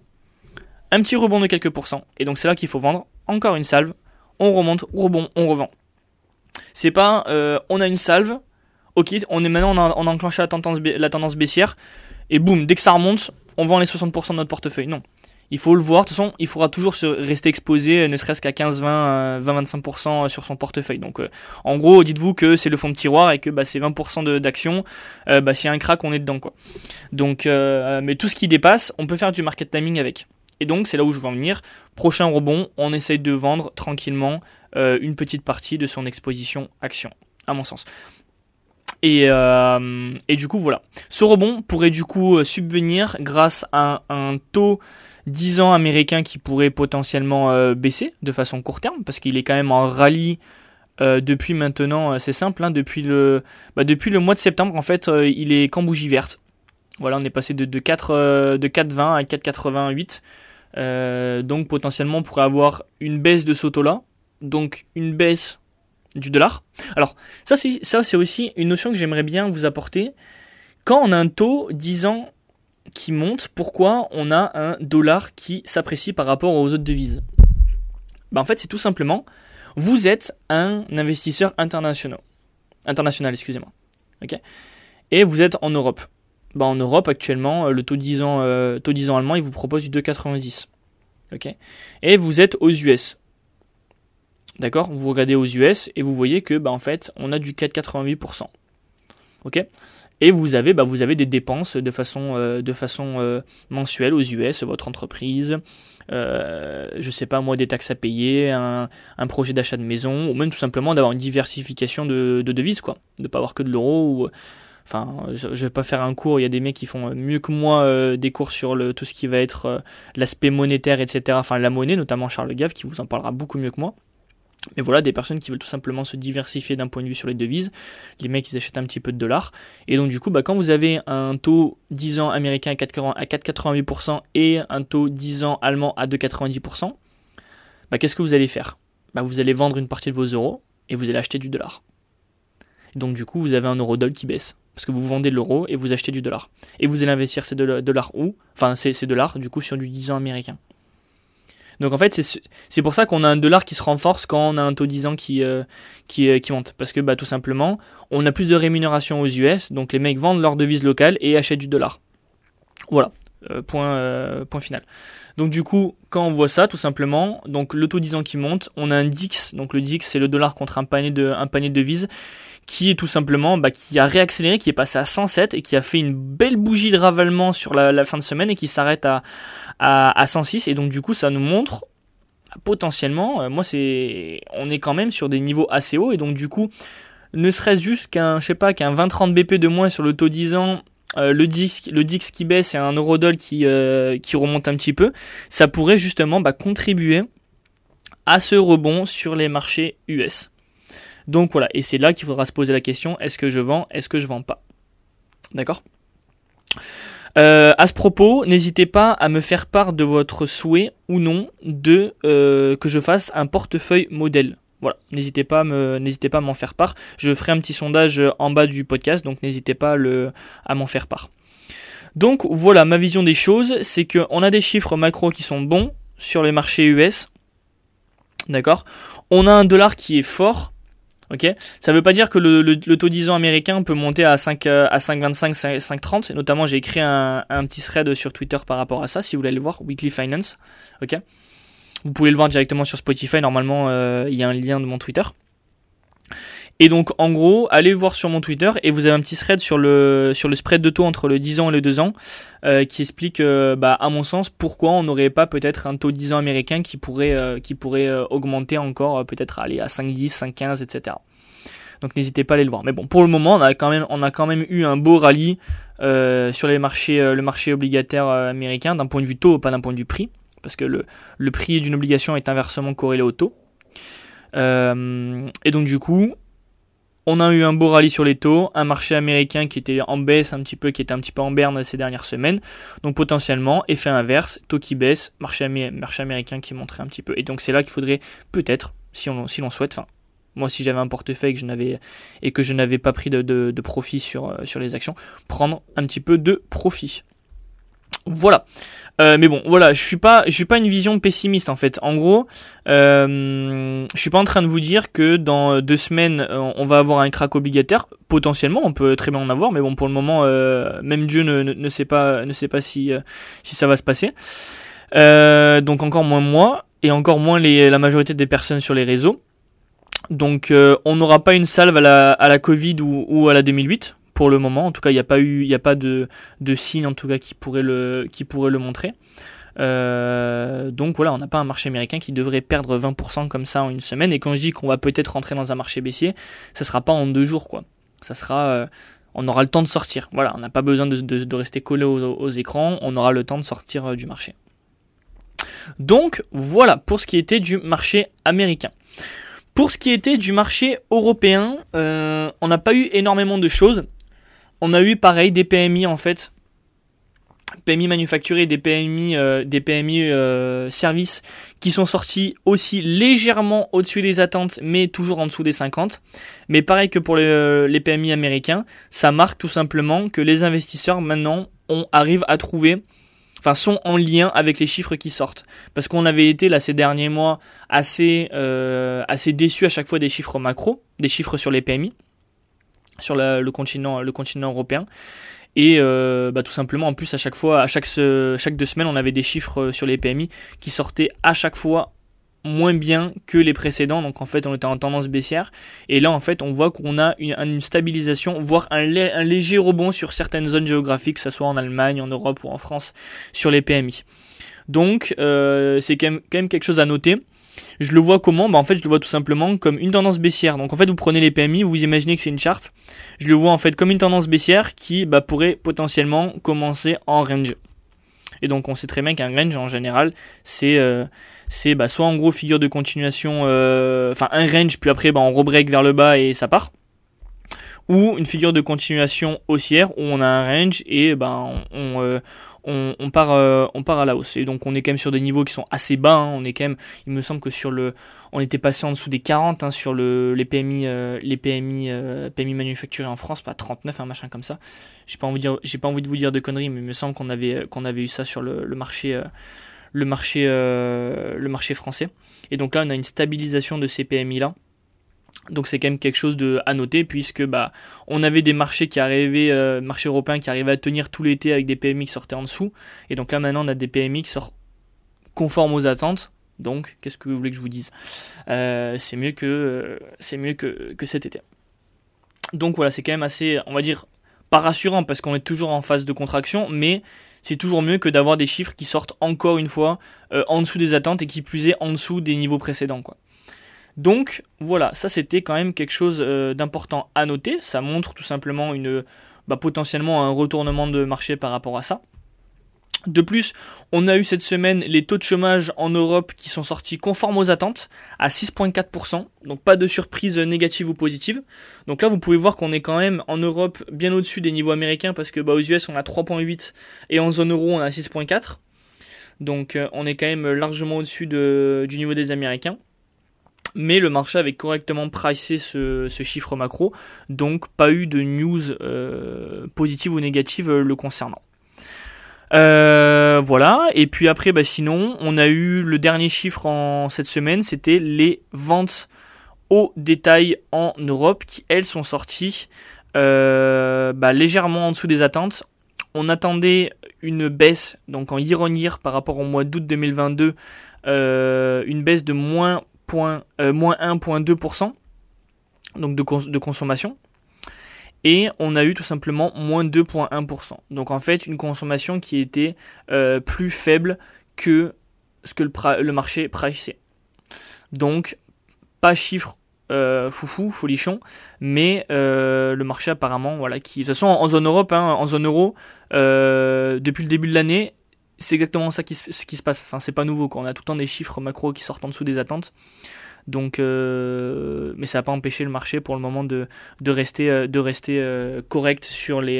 un petit rebond de quelques pourcents, et donc c'est là qu'il faut vendre. Encore une salve, on remonte, rebond, on revend. C'est pas euh, on a une salve, ok, on est maintenant on a, enclenché la tendance, la tendance baissière et boum, dès que ça remonte, on vend les 60% de notre portefeuille. Non. Il faut le voir, de toute façon, il faudra toujours se rester exposé, ne serait-ce qu'à 15, 20, 20, 25% sur son portefeuille. Donc, euh, en gros, dites-vous que c'est le fond de tiroir et que bah, c'est 20% d'actions. Euh, bah, s'il un crack, on est dedans, quoi. Donc, mais tout ce qui dépasse, on peut faire du market timing avec. Et donc, c'est là où je veux en venir. Prochain rebond, on essaye de vendre tranquillement euh, une petite partie de son exposition action, à mon sens. Et, euh, et, du coup, voilà. Ce rebond pourrait du coup euh, subvenir grâce à un, taux 10 ans américain qui pourrait potentiellement baisser de façon court terme, parce qu'il est quand même en rallye depuis maintenant, c'est simple, hein, depuis, le, bah, depuis le mois de septembre, en fait, il est qu'en bougie verte. Voilà, on est passé de, de 4,20 de 4, à 4,88. donc potentiellement, on pourrait avoir une baisse de ce taux-là, donc une baisse du dollar. Alors, ça c'est, ça c'est aussi une notion que j'aimerais bien vous apporter. Quand on a un taux 10 ans qui monte, pourquoi on a un dollar qui s'apprécie par rapport aux autres devises? Ben, En fait, c'est tout simplement, vous êtes un investisseur international. International, excusez-moi. ok? Et vous êtes en Europe. Ben, en Europe, actuellement, le taux 10 ans, euh, taux 10 ans allemand, il vous propose du 2,90. ok? Et vous êtes aux US. D'accord? Vous regardez aux US et vous voyez que bah, en fait, on a du 4,88%. OK? Et vous avez, bah, vous avez des dépenses de façon, euh, de façon euh, mensuelle aux US, votre entreprise, euh, je sais pas moi, des taxes à payer, un, projet d'achat de maison, ou même tout simplement d'avoir une diversification de, devises, quoi. De ne pas avoir que de l'euro. Ou, enfin, je, ne vais pas faire un cours, il y a des mecs qui font mieux que moi des cours sur le, tout ce qui va être l'aspect monétaire, etc. Enfin, la monnaie, notamment Charles Gave, qui vous en parlera beaucoup mieux que moi. Mais voilà, des personnes qui veulent tout simplement se diversifier d'un point de vue sur les devises. Les mecs, ils achètent un petit peu de dollars. Et donc, du coup, bah, quand vous avez un taux 10 ans américain à 4,88% et un taux 10 ans allemand à 2,90%, bah, qu'est-ce que vous allez faire? Bah, Vous allez vendre une partie de vos euros et vous allez acheter du dollar. donc, du coup, vous avez un euro-dollar qui baisse. Parce que vous vendez l'euro et vous achetez du dollar. Et vous allez investir ces dollars où? Enfin, ces, ces dollars, du coup, sur du 10 ans américain. Donc en fait, c'est pour ça qu'on a un dollar qui se renforce quand on a un taux 10 ans qui, euh, qui, euh, qui, monte. Parce que bah, tout simplement, on a plus de rémunération aux US, donc les mecs vendent leur devise locale et achètent du dollar. Voilà, euh, point, point final. Donc du coup, quand on voit ça, tout simplement, donc le taux 10 ans qui monte, on a un DIX, donc le DIX c'est le dollar contre un panier de, un panier de devises, qui est tout simplement, bah, qui a réaccéléré, qui est passé à 107 et qui a fait une belle bougie de ravalement sur la, fin de semaine et qui s'arrête à, à, 106. Et donc du coup, ça nous montre potentiellement, euh, moi c'est, on est quand même sur des niveaux assez hauts et donc du coup, ne serait-ce juste qu'un, je sais pas, qu'un 20-30 BP de moins sur le taux 10 ans euh, le, Dix, le Dix qui baisse et un Eurodoll qui, euh, qui remonte un petit peu, ça pourrait justement bah, contribuer à ce rebond sur les marchés US. Donc voilà, et c'est là qu'il faudra se poser la question, est-ce que je vends, est-ce que je vends pas? D'accord? Euh, à ce propos, n'hésitez pas à me faire part de votre souhait ou non de euh, que je fasse un portefeuille modèle. Voilà, n'hésitez pas, n'hésitez pas à m'en faire part. Je ferai un petit sondage en bas du podcast, donc n'hésitez pas à m'en faire part. Donc voilà, ma vision des choses, c'est qu'on a des chiffres macro qui sont bons sur les marchés US. D'accord? On a un dollar qui est fort, Ok, ça veut pas dire que le, taux 10 ans américain peut monter à 5 euh, à 5,25, 5,30. Notamment, j'ai écrit un, petit thread sur Twitter par rapport à ça. Si vous voulez le voir, Weekly Finance. Ok, vous pouvez le voir directement sur Spotify. Normalement, euh, il y a un lien de mon Twitter. Et donc, en gros, allez voir sur mon Twitter et vous avez un petit thread sur le, sur le spread de taux entre le 10 ans et le 2 ans euh, qui explique, bah, à mon sens, pourquoi on n'aurait pas peut-être un taux 10 ans américain qui pourrait, qui pourrait augmenter encore, peut-être aller à 5,10, 5,15, etc. Donc n'hésitez pas à aller le voir. Mais bon, pour le moment, on a quand même, on a quand même eu un beau rallye euh, sur les marchés, euh, le marché obligataire euh, américain d'un point de vue taux, pas d'un point de vue prix, parce que le, le prix d'une obligation est inversement corrélé au taux. et donc du coup, on a eu un beau rallye sur les taux, un marché américain qui était en baisse un petit peu, qui était un petit peu en berne ces dernières semaines. Donc potentiellement, effet inverse, taux qui baisse, marché, américain qui montrait un petit peu. Et donc c'est là qu'il faudrait peut-être, si on si l'on souhaite, enfin moi si j'avais un portefeuille et que je n'avais pas pris de, profit euh, sur les actions, prendre un petit peu de profit. Voilà. Euh, mais bon, voilà, je suis pas, je suis pas une vision pessimiste en fait. En gros, euh, je suis pas en train de vous dire que dans deux semaines on va avoir un crack obligataire. Potentiellement, on peut très bien en avoir, mais bon, pour le moment, même Dieu ne, sait pas, si ça va se passer. donc encore moins moi et encore moins la majorité des personnes sur les réseaux. Donc euh, on n'aura pas une salve à la, à la Covid ou, à la 2008 pour le moment. En tout cas, il n'y a pas eu, il a pas de, signe en tout cas qui pourrait le, qui pourrait le montrer. Euh, donc voilà, on n'a pas un marché américain qui devrait perdre 20% comme ça en une semaine. Et quand je dis qu'on va peut-être rentrer dans un marché baissier, ça sera pas en deux jours quoi. Ça sera, euh, on aura le temps de sortir. Voilà, on n'a pas besoin de, rester collé aux, écrans. On aura le temps de sortir du marché. Donc voilà pour ce qui était du marché américain. Pour ce qui était du marché européen, euh, on n'a pas eu énormément de choses. On a eu pareil des PMI en fait, PMI manufacturés, des PMI, euh, des PMI euh, services qui sont sortis aussi légèrement au-dessus des attentes, mais toujours en dessous des 50. Mais pareil que pour les, PMI américains, ça marque tout simplement que les investisseurs maintenant on arrive à trouver enfin sont en lien avec les chiffres qui sortent. Parce qu'on avait été là ces derniers mois assez, euh, assez déçus à chaque fois des chiffres macro, des chiffres sur les PMI, sur le, continent, le continent européen. Et euh, bah, tout simplement, en plus, à chaque fois, à chaque, chaque deux semaines, on avait des chiffres sur les PMI qui sortaient à chaque fois moins bien que les précédents. Donc en fait, on était en tendance baissière. Et là, en fait, on voit qu'on a une, stabilisation, voire un, léger rebond sur certaines zones géographiques, que ce soit en Allemagne, en Europe ou en France, sur les PMI. Donc euh, c'est quand même, quelque chose à noter. Je le vois comment? Bah En fait, je le vois tout simplement comme une tendance baissière. Donc en fait, vous prenez les PMI, vous imaginez que c'est une charte. Je le vois en fait comme une tendance baissière qui bah, pourrait potentiellement commencer en range. Et donc on sait très bien qu'un range en général, c'est euh, bah, soit en gros figure de continuation, euh, enfin un range, puis après bah, on rebreak vers le bas et ça part. Ou une figure de continuation haussière où on a un range et bah, on, euh, on, part, euh, on part à la hausse. Et donc on est quand même sur des niveaux qui sont assez bas. Hein. On est quand même, il me semble que sur le, on était passé en dessous des 40 hein, sur le, les PMI, les PMI, PMI manufacturés en France, pas 39, un machin comme ça. J'ai pas envie de j'ai pas envie de vous dire de conneries, mais il me semble qu'on avait, qu'on avait eu ça sur le, le marché le marché, euh, le marché français. Et donc là, on a une stabilisation de ces PMI-là. Donc c'est quand même quelque chose de, à noter puisque bah on avait des marchés qui arrivaient, euh, marchés européens qui arrivaient à tenir tout l'été avec des PMI qui sortaient en dessous. Et donc là maintenant on a des PMI qui sortent conformes aux attentes. Donc qu'est-ce que vous voulez que je vous dise? Euh, C'est mieux que c'est mieux que, que cet été. Donc voilà, c'est quand même assez, on va dire, pas rassurant parce qu'on est toujours en phase de contraction, mais c'est toujours mieux que d'avoir des chiffres qui sortent encore une fois euh, en dessous des attentes et qui plus en dessous des niveaux précédents. Donc voilà, ça c'était quand même quelque chose euh, d'important à noter. Ça montre tout simplement une, bah, potentiellement un retournement de marché par rapport à ça. De plus, on a eu cette semaine les taux de chômage en Europe qui sont sortis conformes aux attentes à 6,4%, donc pas de surprise négative ou positive. Donc là, vous pouvez voir qu'on est quand même en Europe bien au-dessus des niveaux américains parce que bah, aux US on a 3,8 et en zone euro on a 6,4. Donc euh, on est quand même largement au-dessus du niveau des Américains. Mais le marché avait correctement pricé ce, chiffre macro, donc pas eu de news euh, positive ou négative le concernant. Euh, voilà, et puis après, bah, sinon, on a eu le dernier chiffre en cette semaine, c'était les ventes au détail en Europe, qui elles sont sorties euh, bah, légèrement en dessous des attentes. On attendait une baisse, donc en year on year par rapport au mois d'août 2022, euh, une baisse de moins, moins 1,2% donc de, de consommation et on a eu tout simplement moins 2,1%. Donc en fait une consommation qui était euh, plus faible que ce que le, marché pricait. Donc pas chiffre euh, foufou, folichon, mais euh, le marché apparemment, voilà, qui de toute façon en, zone Europe, hein, en zone euro, depuis le début de l'année, c'est exactement ça qui se, qui se passe. Enfin, c'est pas nouveau, quand on a tout le temps des chiffres macro qui sortent en dessous des attentes. Donc, euh, mais ça n'a pas empêché le marché pour le moment de, de rester, euh, de rester euh, correct sur les.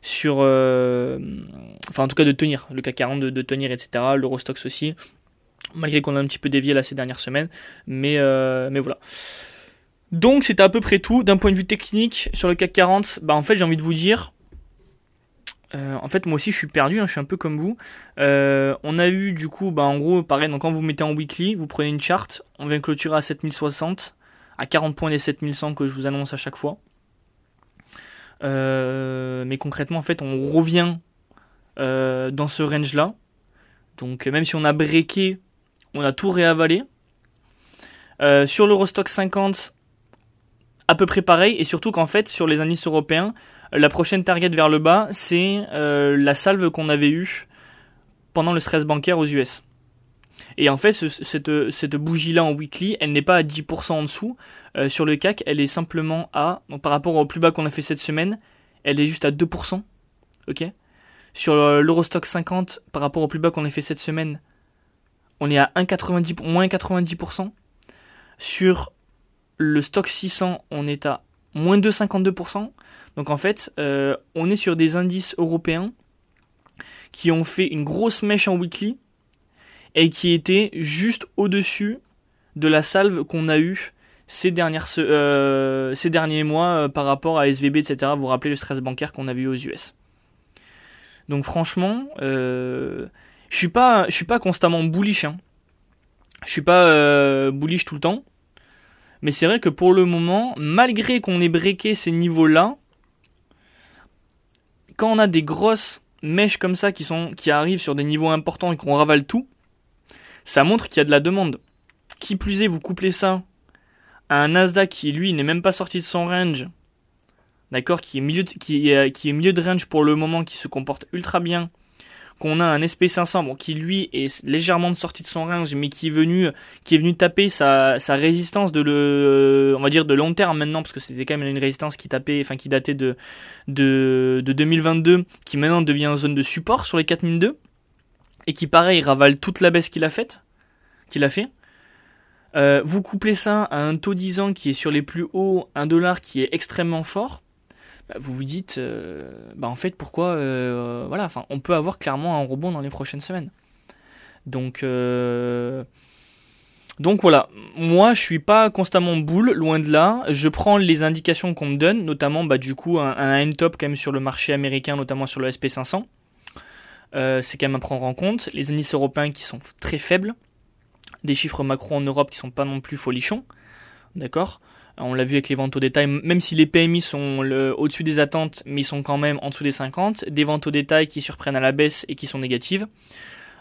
sur, enfin, en tout cas, de tenir. Le CAC 40 de, tenir, etc. L'Eurostox aussi. Malgré qu'on a un petit peu dévié là ces dernières semaines. Mais, mais voilà. Donc, c'était à peu près tout. D'un point de vue technique, sur le CAC 40, bah, en fait, j'ai envie de vous dire euh, en fait, moi aussi, je suis perdu, hein, je suis un peu comme vous. Euh, on a eu, du coup, bah, en gros, pareil, donc quand vous mettez en weekly, vous prenez une charte, on vient clôturer à 7060, à 40 points des 7100 que je vous annonce à chaque fois. Euh, mais concrètement, en fait, on revient dans ce range-là. Donc, même si on a breaké, on a tout réavalé. sur l'Eurostock 50, à peu près pareil, et surtout qu'en fait, sur les indices européens, la prochaine target vers le bas, c'est euh, la salve qu'on avait eue pendant le stress bancaire aux US. Et en fait, cette, bougie-là en weekly, elle n'est pas à 10% en dessous. Euh, sur le CAC, elle est simplement à, donc par rapport au plus bas qu'on a fait cette semaine, elle est juste à 2%. Ok? Sur l'Eurostock 50, par rapport au plus bas qu'on a fait cette semaine, on est à 1,90, moins 90%. Sur le stock 600, on est à moins 2,52%. Donc en fait, euh, on est sur des indices européens qui ont fait une grosse mèche en weekly et qui étaient juste au-dessus de la salve qu'on a eue ces, euh, derniers mois euh, par rapport à SVB, etc. Vous vous rappelez le stress bancaire qu'on avait eu aux US. Donc franchement, je suis pas, je suis pas constamment bullish. Hein. Je suis pas bullish tout le temps. Mais c'est vrai que pour le moment, malgré qu'on ait breaké ces niveaux-là, quand on a des grosses mèches comme ça qui, arrivent sur des niveaux importants et qu'on ravale tout, ça montre qu'il y a de la demande. Qui plus est, vous couplez ça à un Nasdaq qui, lui, n'est même pas sorti de son range, d'accord, qui, est milieu est, qui est milieu de range pour le moment, qui se comporte ultra bien, qu'on a un SP500 qui lui est légèrement de sortie de son range mais qui est venu qui est venu taper sa, résistance de le on dire de long terme maintenant parce que c'était quand même une résistance qui tapait enfin qui datait de, de, 2022 qui maintenant devient une zone de support sur les 4002 et qui pareil ravale toute la baisse qu'il a faite qu'il a fait. Euh, vous couplez ça à un taux 10 ans qui est sur les plus hauts, un dollar qui est extrêmement fort, vous vous dites, euh, bah en fait, pourquoi, euh, voilà, enfin, on peut avoir clairement un rebond dans les prochaines semaines. Donc, euh, donc voilà, moi je suis pas constamment boule, loin de là. Je prends les indications qu'on me donne, notamment bah, du coup un, un top quand même sur le marché américain, notamment sur le SP500. c'est quand même à prendre en compte. Les indices européens qui sont très faibles, des chiffres macro en Europe qui sont pas non plus folichons, d'accord? On l'a vu avec les ventes au détail, même si les PMI sont au-dessus des attentes, mais ils sont quand même en dessous des 50, des ventes au détail qui surprennent à la baisse et qui sont négatives.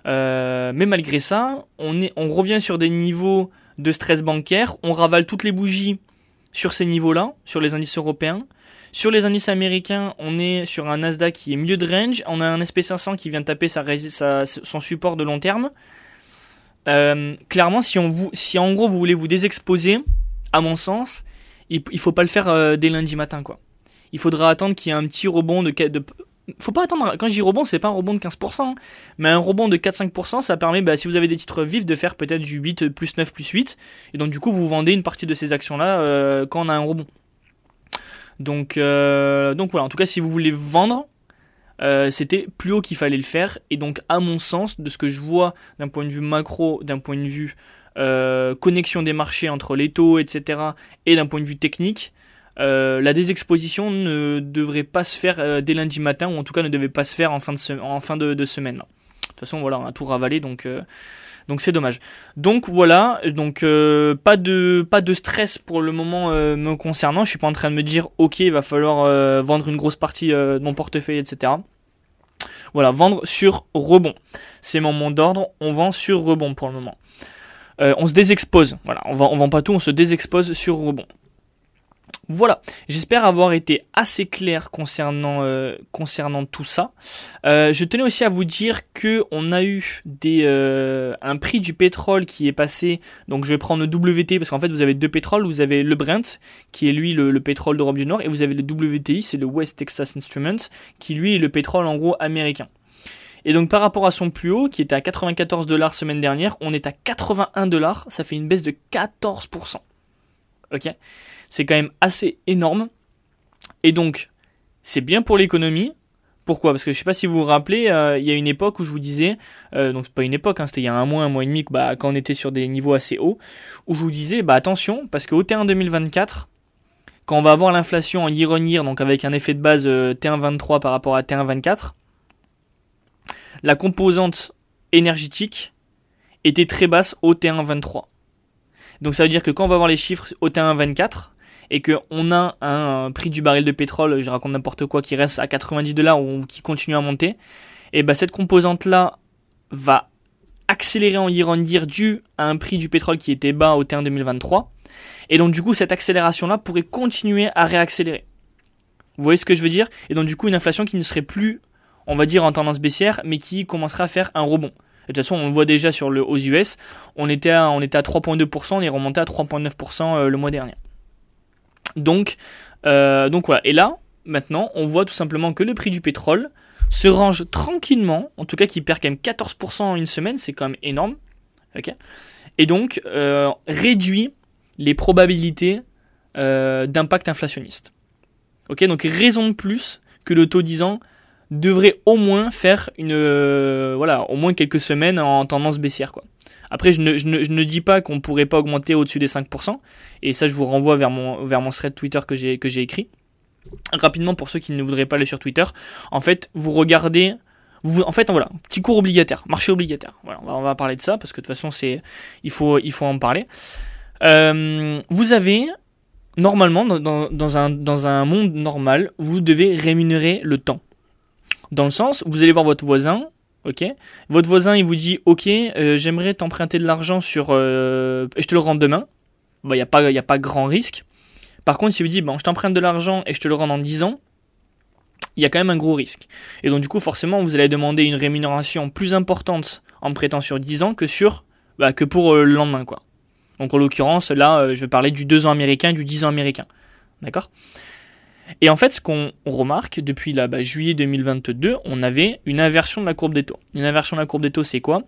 Euh, mais malgré ça, on, revient sur des niveaux de stress bancaire, on ravale toutes les bougies sur ces niveaux-là, sur les indices européens. Sur les indices américains, on est sur un Nasdaq qui est milieu de range, on a un SP500 qui vient taper son support de long terme. Euh, clairement, si en gros vous voulez vous désexposer, à mon sens, il, il faut pas le faire euh, dès lundi matin, quoi. Il faudra attendre qu'il y ait un petit rebond de, faut pas attendre. Quand je dis rebond, c'est pas un rebond de 15%, hein, mais un rebond de 4-5%, ça permet, bah, si vous avez des titres vifs, de faire peut-être du 8 plus 9 plus 8. Et donc, du coup, vous vendez une partie de ces actions-là euh, quand on a un rebond. Donc, euh, donc voilà, en tout cas, si vous voulez vendre, c'était plus haut qu'il fallait le faire. Et donc, à mon sens, de ce que je vois d'un point de vue macro, d'un point de vue connexion des marchés entre les taux, etc., et d'un point de vue technique, euh, la désexposition ne devrait pas se faire euh, dès lundi matin, ou en tout cas ne devait pas se faire en fin de, semaine. De toute façon, voilà, on a tout ravalé, donc euh, c'est dommage. Donc voilà, donc pas de stress pour le moment me concernant. Je suis pas en train de me dire ok, il va falloir vendre une grosse partie de mon portefeuille, etc. Voilà, vendre sur rebond. C'est mon mot d'ordre. On vend sur rebond pour le moment. On se désexpose. Voilà, on vend, vend pas tout, on se désexpose sur rebond. Voilà, j'espère avoir été assez clair concernant, euh, tout ça. Euh, je tenais aussi à vous dire que on a eu des, euh, un prix du pétrole qui est passé. Donc je vais prendre le WT parce qu'en fait vous avez deux pétroles. Vous avez le Brent qui est lui le, pétrole d'Europe du Nord et vous avez le WTI, c'est le West Texas Instruments qui lui est le pétrole en gros américain. Et donc par rapport à son plus haut, qui était à 94 dollars semaine dernière, on est à 81 dollars, ça fait une baisse de 14%. Ok? C'est quand même assez énorme. Et donc, c'est bien pour l'économie. Pourquoi? Parce que je sais pas si vous vous rappelez, euh, il y a une époque où je vous disais, euh, donc c'est pas une époque, hein, c'était il y a un mois, un mois et demi, bah, quand on était sur des niveaux assez hauts, où je vous disais, bah attention, parce qu'au T1 2024, quand on va avoir l'inflation en year on year, donc avec un effet de base euh, T1 23 par rapport à T1 24, la composante énergétique était très basse au T1 23. Donc ça veut dire que quand on va voir les chiffres au T1 24, et qu'on a un prix du baril de pétrole, je raconte n'importe quoi, qui reste à 90 dollars ou qui continue à monter, et ben cette composante-là va accélérer en year on year dû à un prix du pétrole qui était bas au T1 2023. Et donc du coup, cette accélération-là pourrait continuer à réaccélérer. Vous voyez ce que je veux dire? Et donc du coup, une inflation qui ne serait plus, on va dire, en tendance baissière, mais qui commencerait à faire un rebond. de toute façon, on le voit déjà sur le, aux US, on était à, on était à 3,2%, on est remonté à 3,9% euh, le mois dernier. Donc, euh, donc voilà. Et là, maintenant, on voit tout simplement que le prix du pétrole se range tranquillement, en tout cas qui perd quand même 14% en une semaine, c'est quand même énorme. et donc, euh, réduit les probabilités d'impact inflationniste. Donc raison de plus que le taux 10 ans devrait au moins faire une, voilà, au moins quelques semaines en tendance baissière, quoi. Après, je ne, dis pas qu'on ne pourrait pas augmenter au-dessus des 5%, et ça, je vous renvoie vers mon, vers mon thread Twitter que j'ai, que j'ai écrit. Rapidement, pour ceux qui ne voudraient pas aller sur Twitter, en fait, vous regardez. Vous, en fait, voilà, petit cours obligataire, marché obligataire. Voilà, on va, parler de ça parce que de toute façon, c'est, il, faut, il faut en parler. Euh, vous avez normalement, dans, dans, un, dans un monde normal, vous devez rémunérer le temps. Dans le sens, vous allez voir votre voisin, ok Votre voisin, il vous dit, ok, euh, j'aimerais t'emprunter de l'argent sur, euh, et je te le rends demain. Il n'y a, pas, grand risque. Par contre, s'il vous dit, bon, je t'emprunte de l'argent et je te le rends dans 10 ans, il y a quand même un gros risque. Et donc, du coup, forcément, vous allez demander une rémunération plus importante en prêtant sur 10 ans que, sur, bah, que pour euh, le lendemain, quoi. Donc, en l'occurrence, là, je vais parler du 2 ans américain, du 10 ans américain. D'accord? Et en fait, ce qu'on remarque depuis la, bah, juillet 2022, on avait une inversion de la courbe des taux. Une inversion de la courbe des taux, c'est quoi?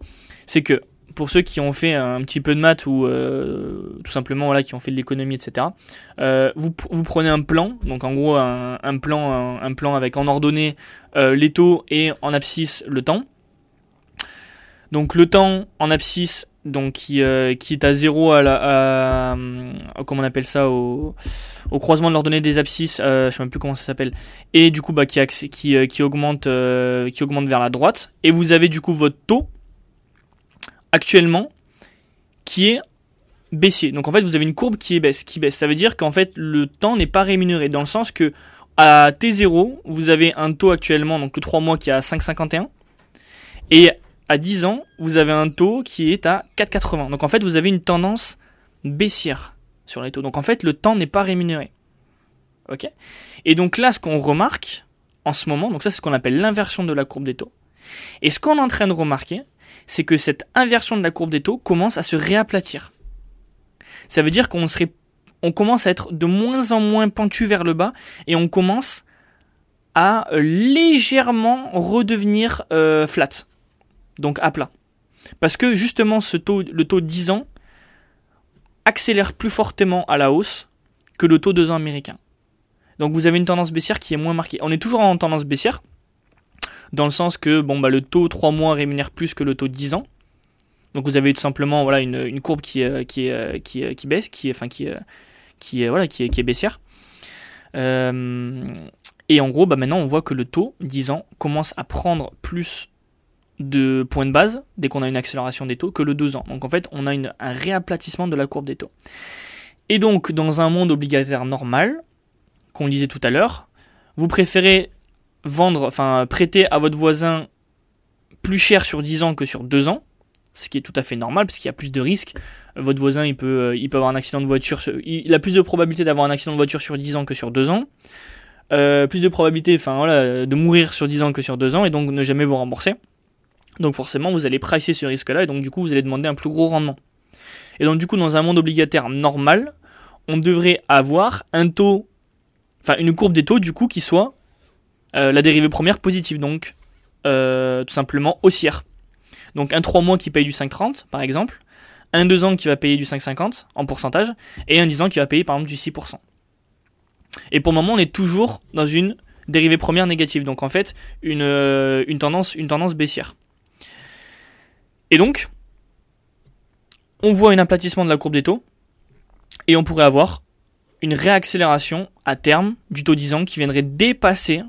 C'est que pour ceux qui ont fait un petit peu de maths ou euh, tout simplement voilà, qui ont fait de l'économie, etc., euh, vous, vous, prenez un plan, donc en gros un, plan, un, plan avec en ordonnée euh, les taux et en abscisse le temps. Donc le temps en abscisse, donc qui, euh, qui est à 0 à la comment on appelle ça au, au croisement de l'ordonnée des abscisses euh, je sais même plus comment ça s'appelle. Et du coup bah qui qui, euh, qui augmente euh, qui augmente vers la droite. Et vous avez du coup votre taux actuellement qui est baissier. Donc en fait vous avez une courbe qui est baisse qui baisse. Ça veut dire qu'en fait le temps n'est pas rémunéré dans le sens que à T0 vous avez un taux actuellement donc le 3 mois qui est à 5,51 et à 10 ans, vous avez un taux qui est à 4,80. Donc en fait, vous avez une tendance baissière sur les taux. Donc en fait, le temps n'est pas rémunéré. Ok? Et donc là, ce qu'on remarque en ce moment, donc ça c'est ce qu'on appelle l'inversion de la courbe des taux. Et ce qu'on est en train de remarquer, c'est que cette inversion de la courbe des taux commence à se réaplatir. Ça veut dire qu'on serait, on commence à être de moins en moins pentu vers le bas et on commence à légèrement redevenir flat, donc à plat. Parce que justement, ce taux, le taux 10 ans accélère plus fortement à la hausse que le taux 2 ans américain. Donc vous avez une tendance baissière qui est moins marquée. On est toujours en tendance baissière, dans le sens que bon, bah, le taux 3 mois rémunère plus que le taux 10 ans. Donc vous avez tout simplement voilà, une, courbe qui, qui, qui, qui, baisse, qui, enfin, qui, qui, voilà, qui, est baissière. Euh, et en gros, bah maintenant, on voit que le taux 10 ans commence à prendre plus de points de base dès qu'on a une accélération des taux que le 2 ans. Donc en fait, on a un réaplatissement de la courbe des taux. Et donc, dans un monde obligataire normal, qu'on disait tout à l'heure, vous préférez vendre, enfin prêter à votre voisin plus cher sur 10 ans que sur 2 ans, ce qui est tout à fait normal parce qu'il y a plus de risques. Votre voisin, il peut, il peut avoir un accident de voiture, il a plus de probabilité d'avoir un accident de voiture sur 10 ans que sur 2 ans. Euh, plus de probabilité enfin, de mourir sur 10 ans que sur 2 ans et donc ne jamais vous rembourser. Donc forcément, vous allez pricer ce risque-là et donc du coup, vous allez demander un plus gros rendement. Et donc du coup, dans un monde obligataire normal, on devrait avoir un taux, enfin une courbe des taux du coup qui soit euh, la dérivée première positive, donc euh, tout simplement haussière. Donc un 3 mois qui paye du 5,30 par exemple, un 2 ans qui va payer du 5,50 en pourcentage, et un 10 ans qui va payer par exemple du 6%. Et pour le moment, on est toujours dans une dérivée première négative, donc en fait une, euh, tendance, une tendance baissière. Et donc, on voit un aplatissement de la courbe des taux, et on pourrait avoir une réaccélération à terme du taux 10 ans qui viendrait dépasser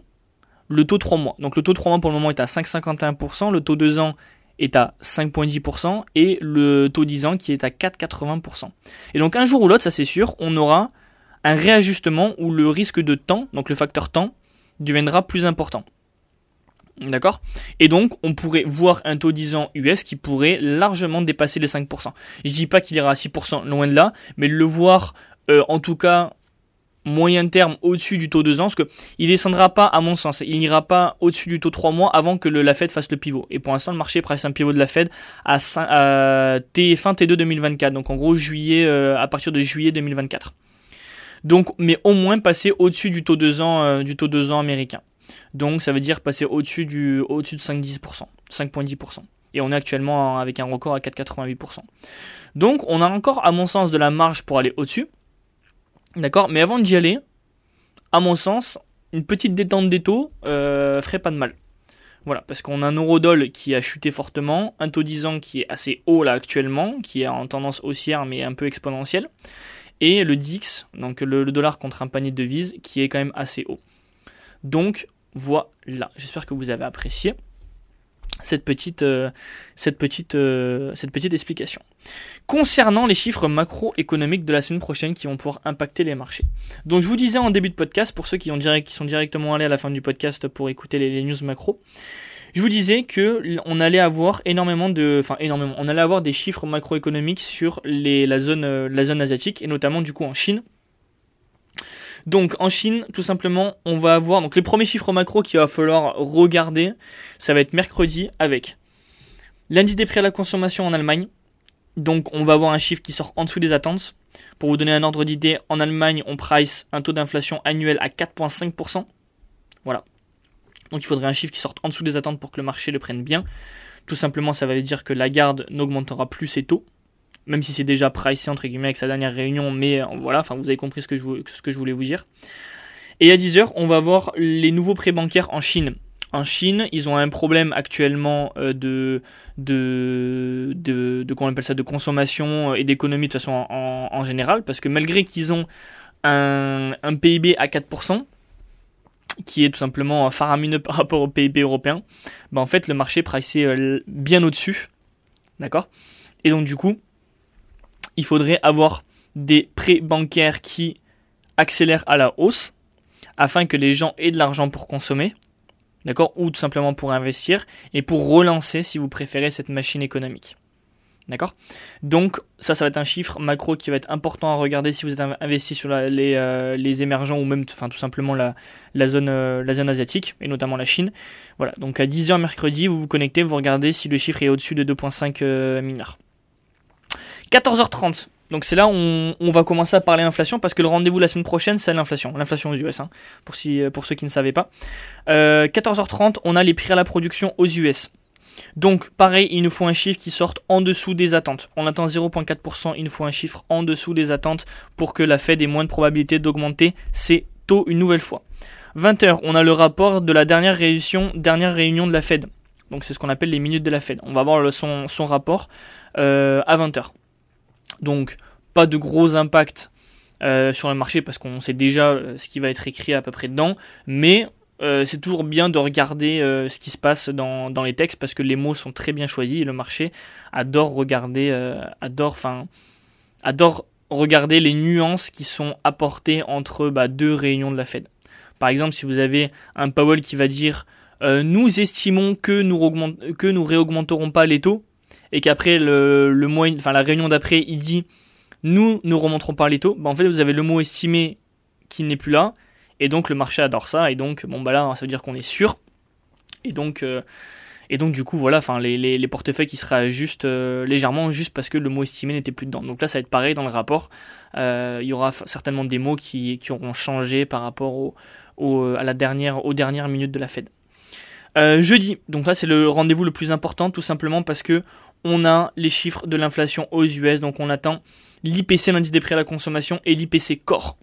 le taux 3 mois. Donc le taux 3 mois pour le moment est à 5,51%, le taux 2 ans est à 5,10% et le taux 10 ans qui est à 4,80%. Et donc un jour ou l'autre, ça c'est sûr, on aura un réajustement où le risque de temps, donc le facteur temps, deviendra plus important. D'accord? Et donc, on pourrait voir un taux 10 ans US qui pourrait largement dépasser les 5%. Je dis pas qu'il ira à 6%, loin de là, mais le voir, euh, en tout cas, moyen terme au-dessus du taux 2 ans, parce qu'il descendra pas, à mon sens, il n'ira pas au-dessus du taux 3 mois avant que la Fed fasse le pivot. Et pour l'instant, le marché presse un pivot de la Fed à, fin T2 2024, donc en gros juillet, euh, à partir de juillet 2024. Donc, mais au moins passer au-dessus du taux 2 ans, euh, du taux 2 ans américain. Donc, ça veut dire passer au-dessus du, au-dessus de 5,10%, 5,10%. Et on est actuellement avec un record à 4,88%. Donc, on a encore, à mon sens, de la marge pour aller au-dessus. D'accord? Mais avant d'y aller, à mon sens, une petite détente des taux euh, ferait pas de mal. Voilà, parce qu'on a un eurodol qui a chuté fortement, un taux 10 ans qui est assez haut là actuellement, qui est en tendance haussière mais un peu exponentielle et le DIX, donc le, dollar contre un panier de devises, qui est quand même assez haut. Donc voilà, j'espère que vous avez apprécié cette petite, euh, euh, cette petite explication. Concernant les chiffres macroéconomiques de la semaine prochaine qui vont pouvoir impacter les marchés. Donc je vous disais en début de podcast, pour ceux qui, sont directement allés à la fin du podcast pour écouter les, news macro, je vous disais que on allait avoir des chiffres macroéconomiques sur la zone, euh, la zone asiatique et notamment du coup en Chine. Donc en Chine, tout simplement, on va avoir donc les premiers chiffres macro qu'il va falloir regarder, ça va être mercredi avec l'indice des prix à la consommation en Allemagne. Donc on va avoir un chiffre qui sort en dessous des attentes. Pour vous donner un ordre d'idée, en Allemagne, on price un taux d'inflation annuel à 4,5%. Voilà. Donc il faudrait un chiffre qui sorte en dessous des attentes pour que le marché le prenne bien. Tout simplement, ça va dire que la garde n'augmentera plus ses taux, même si c'est déjà pricé entre guillemets avec sa dernière réunion, mais euh, voilà, enfin vous avez compris ce que, je, ce que je voulais vous dire. Et à 10h, on va voir les nouveaux prêts bancaires en Chine. En Chine, ils ont un problème actuellement euh, de, de, de, de, appelle ça, de consommation et d'économie de façon en, général, parce que malgré qu'ils ont un, PIB à 4%, qui est tout simplement faramineux par rapport au PIB européen, bah en fait le marché pricé euh, bien au-dessus. D'accord? Et donc du coup, il faudrait avoir des prêts bancaires qui accélèrent à la hausse afin que les gens aient de l'argent pour consommer. D'accord Ou tout simplement pour investir et pour relancer, si vous préférez, cette machine économique. D'accord Donc ça, ça va être un chiffre macro qui va être important à regarder si vous êtes investi sur les, euh, les, émergents ou même tout simplement la, la, zone, euh, la zone asiatique et notamment la Chine. Voilà, donc à 10h mercredi, vous vous connectez, vous regardez si le chiffre est au-dessus de 2.5 euh, mineurs. 14h30, Donc c'est là où on, va commencer à parler inflation parce que le rendez-vous la semaine prochaine c'est l'inflation, l'inflation aux US, hein, pour, si, pour ceux qui ne savaient pas. 14h30, on a les prix à la production aux US. Donc pareil, il nous faut un chiffre qui sorte en dessous des attentes. On attend 0,4%, il nous faut un chiffre en dessous des attentes pour que la Fed ait moins de probabilité d'augmenter ses taux une nouvelle fois. 20h, on a le rapport de la dernière réunion, réunion de la Fed. Donc c'est ce qu'on appelle les minutes de la Fed. On va voir son, son, rapport euh, à 20h. Donc pas de gros impact euh, sur le marché parce qu'on sait déjà euh, ce qui va être écrit à peu près dedans. Mais c'est toujours bien de regarder ce qui se passe dans, les textes parce que les mots sont très bien choisis et le marché adore regarder, adore, regarder les nuances qui sont apportées entre bah, deux réunions de la Fed. Par exemple, si vous avez un Powell qui va dire euh, nous estimons que nous, que nous réaugmenterons pas les taux, et qu'après le, le enfin la réunion d'après, il dit nous ne remonterons pas les taux, bah, en fait vous avez le mot estimé qui n'est plus là, et donc le marché adore ça, et donc bon bah là ça veut dire qu'on est sûr, et donc euh, et donc du coup voilà, enfin les, les, portefeuilles qui seraient juste euh, légèrement juste parce que le mot estimé n'était plus dedans. Donc là ça va être pareil dans le rapport. il y aura certainement des mots qui, qui auront changé par rapport au, à la dernière, aux dernières minutes de la Fed. Euh, jeudi, donc là c'est le rendez-vous le plus important tout simplement parce que on a les chiffres de l'inflation aux US, donc on attend l'IPC, l'indice des prix à la consommation, et l'IPC Core.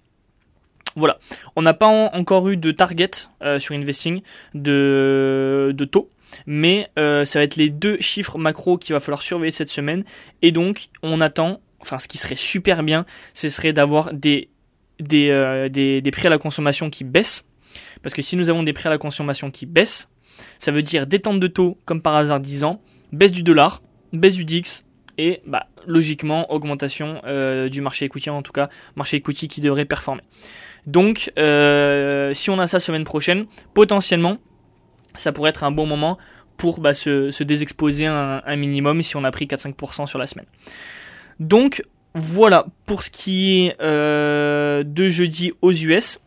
Voilà, on n'a pas encore eu de target euh, sur investing de, taux, mais euh, ça va être les deux chiffres macro qu'il va falloir surveiller cette semaine, et donc on attend, enfin ce qui serait super bien, ce serait d'avoir des, des, des prix à la consommation qui baissent, parce que si nous avons des prix à la consommation qui baissent, ça veut dire détente de taux comme par hasard 10 ans, baisse du dollar, baisse du DIX et bah, logiquement augmentation euh, du marché equity, en tout cas marché equity qui devrait performer. Donc euh, si on a ça semaine prochaine, potentiellement ça pourrait être un bon moment pour bah, se, désexposer un, minimum si on a pris 4-5% sur la semaine. Donc voilà pour ce qui est euh, de jeudi aux US.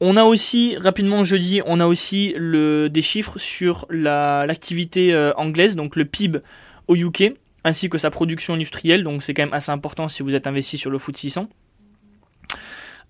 On a aussi, rapidement jeudi, on a aussi le, des chiffres sur l'activité anglaise, donc le PIB au UK, ainsi que sa production industrielle, donc c'est quand même assez important si vous êtes investi sur le foot 600.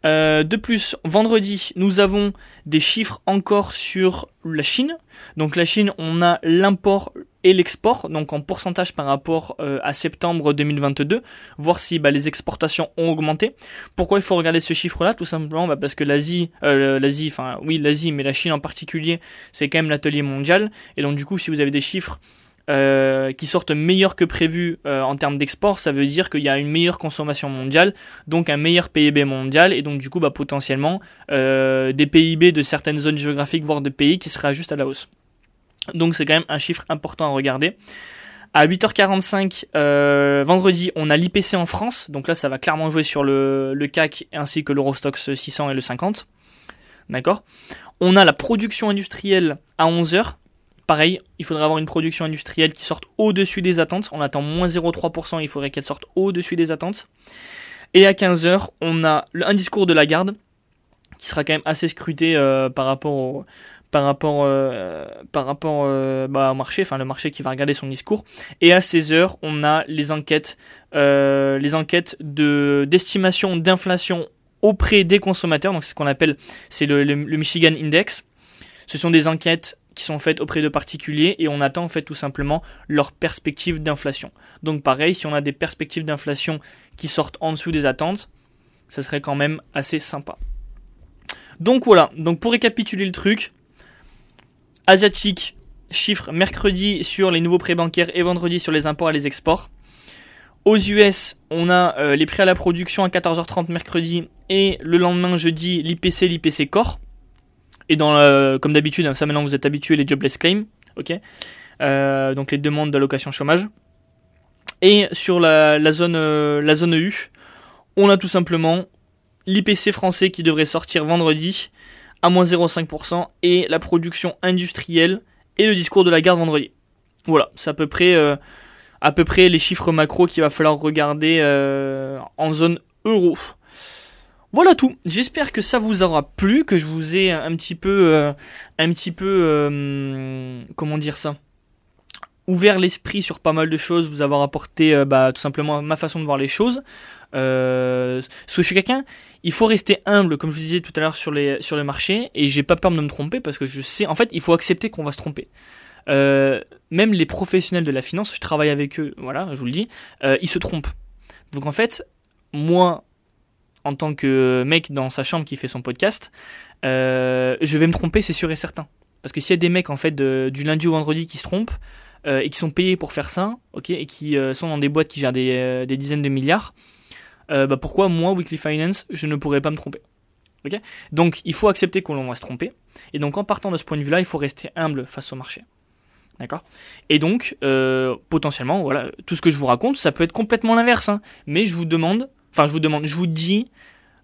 Euh, de plus, vendredi, nous avons des chiffres encore sur la Chine. Donc la Chine, on a l'import et l'export, donc en pourcentage par rapport euh, à septembre 2022, voir si bah, les exportations ont augmenté. Pourquoi il faut regarder ce chiffre-là? Tout simplement bah, parce que l'Asie, euh, l'Asie, enfin oui l'Asie, mais la Chine en particulier, c'est quand même l'atelier mondial. Et donc du coup, si vous avez des chiffres euh, qui sortent meilleurs que prévu euh, en termes d'export, ça veut dire qu'il y a une meilleure consommation mondiale, donc un meilleur PIB mondial, et donc du coup bah, potentiellement euh, des PIB de certaines zones géographiques, voire de pays, qui seraient juste à la hausse. Donc c'est quand même un chiffre important à regarder. À 8h45 vendredi, on a l'IPC en France, donc là ça va clairement jouer sur le, le CAC ainsi que l'Eurostox 600 et le 50. D'accord? On a la production industrielle à 11h, Pareil, il faudrait avoir une production industrielle qui sorte au-dessus des attentes. On attend moins 0,3%, il faudrait qu'elle sorte au-dessus des attentes. Et à 15h, on a un discours de la garde qui sera quand même assez scruté euh, par rapport au, par rapport, euh, par euh, bah, marché, enfin le marché qui va regarder son discours. Et à 16h, on a les enquêtes, les enquêtes de, d'estimation d'inflation auprès des consommateurs. Donc c'est ce qu'on appelle, c'est le Michigan Index. Ce sont des enquêtes qui sont faites auprès de particuliers et on attend en fait tout simplement leur perspective d'inflation. Donc pareil, si on a des perspectives d'inflation qui sortent en dessous des attentes, ça serait quand même assez sympa. Donc voilà, donc pour récapituler le truc, asiatique, chiffre mercredi sur les nouveaux prêts bancaires et vendredi sur les imports et les exports. Aux US, on a euh, les prêts à la production à 14h30 mercredi et le lendemain jeudi l'IPC, l'IPC Core. Et dans comme d'habitude, hein, ça maintenant vous êtes habitué les jobless claims, ok euh, Donc les demandes d'allocation chômage. Et sur la, zone, euh, la zone EU, on a tout simplement l'IPC français qui devrait sortir vendredi à moins 0,5% et la production industrielle et le discours de la garde vendredi. Voilà, c'est à peu près, euh, à peu près les chiffres macro qu'il va falloir regarder en zone euro. Voilà tout. J'espère que ça vous aura plu, que je vous ai un petit peu, euh, euh, comment dire ça, ouvert l'esprit sur pas mal de choses, vous avoir apporté euh, bah, tout simplement ma façon de voir les choses. Euh, parce que je suis quelqu'un, il faut rester humble, comme je disais tout à l'heure sur, les, sur le marché, et j'ai pas peur de me tromper parce que je sais, en fait, il faut accepter qu'on va se tromper. Même les professionnels de la finance, je travaille avec eux, voilà, je vous le dis, ils se trompent. Donc en fait, moi, en tant que mec dans sa chambre qui fait son podcast, euh, je vais me tromper, c'est sûr et certain. Parce que s'il y a des mecs en fait du lundi au vendredi qui se trompent et qui sont payés pour faire ça, ok, et qui sont dans des boîtes qui gèrent des, dizaines de milliards, bah pourquoi moi, Weekly Finance, je ne pourrais pas me tromper ok? Donc il faut accepter qu'on va se tromper. Et donc en partant de ce point de vue-là, il faut rester humble face au marché. D'accord? Et donc, euh, potentiellement, voilà, tout ce que je vous raconte, ça peut être complètement l'inverse. Hein. mais je vous demande, enfin, je vous demande, je vous dis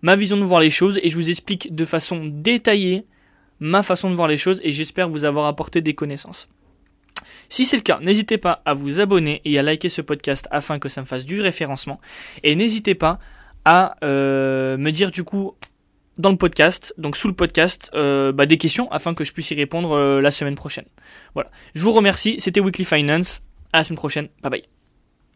ma vision de voir les choses et je vous explique de façon détaillée ma façon de voir les choses et j'espère vous avoir apporté des connaissances. Si c'est le cas, n'hésitez pas à vous abonner et à liker ce podcast afin que ça me fasse du référencement. Et n'hésitez pas à euh, me dire du coup dans le podcast, donc sous le podcast, euh, bah, des questions afin que je puisse y répondre euh, la semaine prochaine. Voilà. Je vous remercie. C'était Weekly Finance. À la semaine prochaine. Bye bye.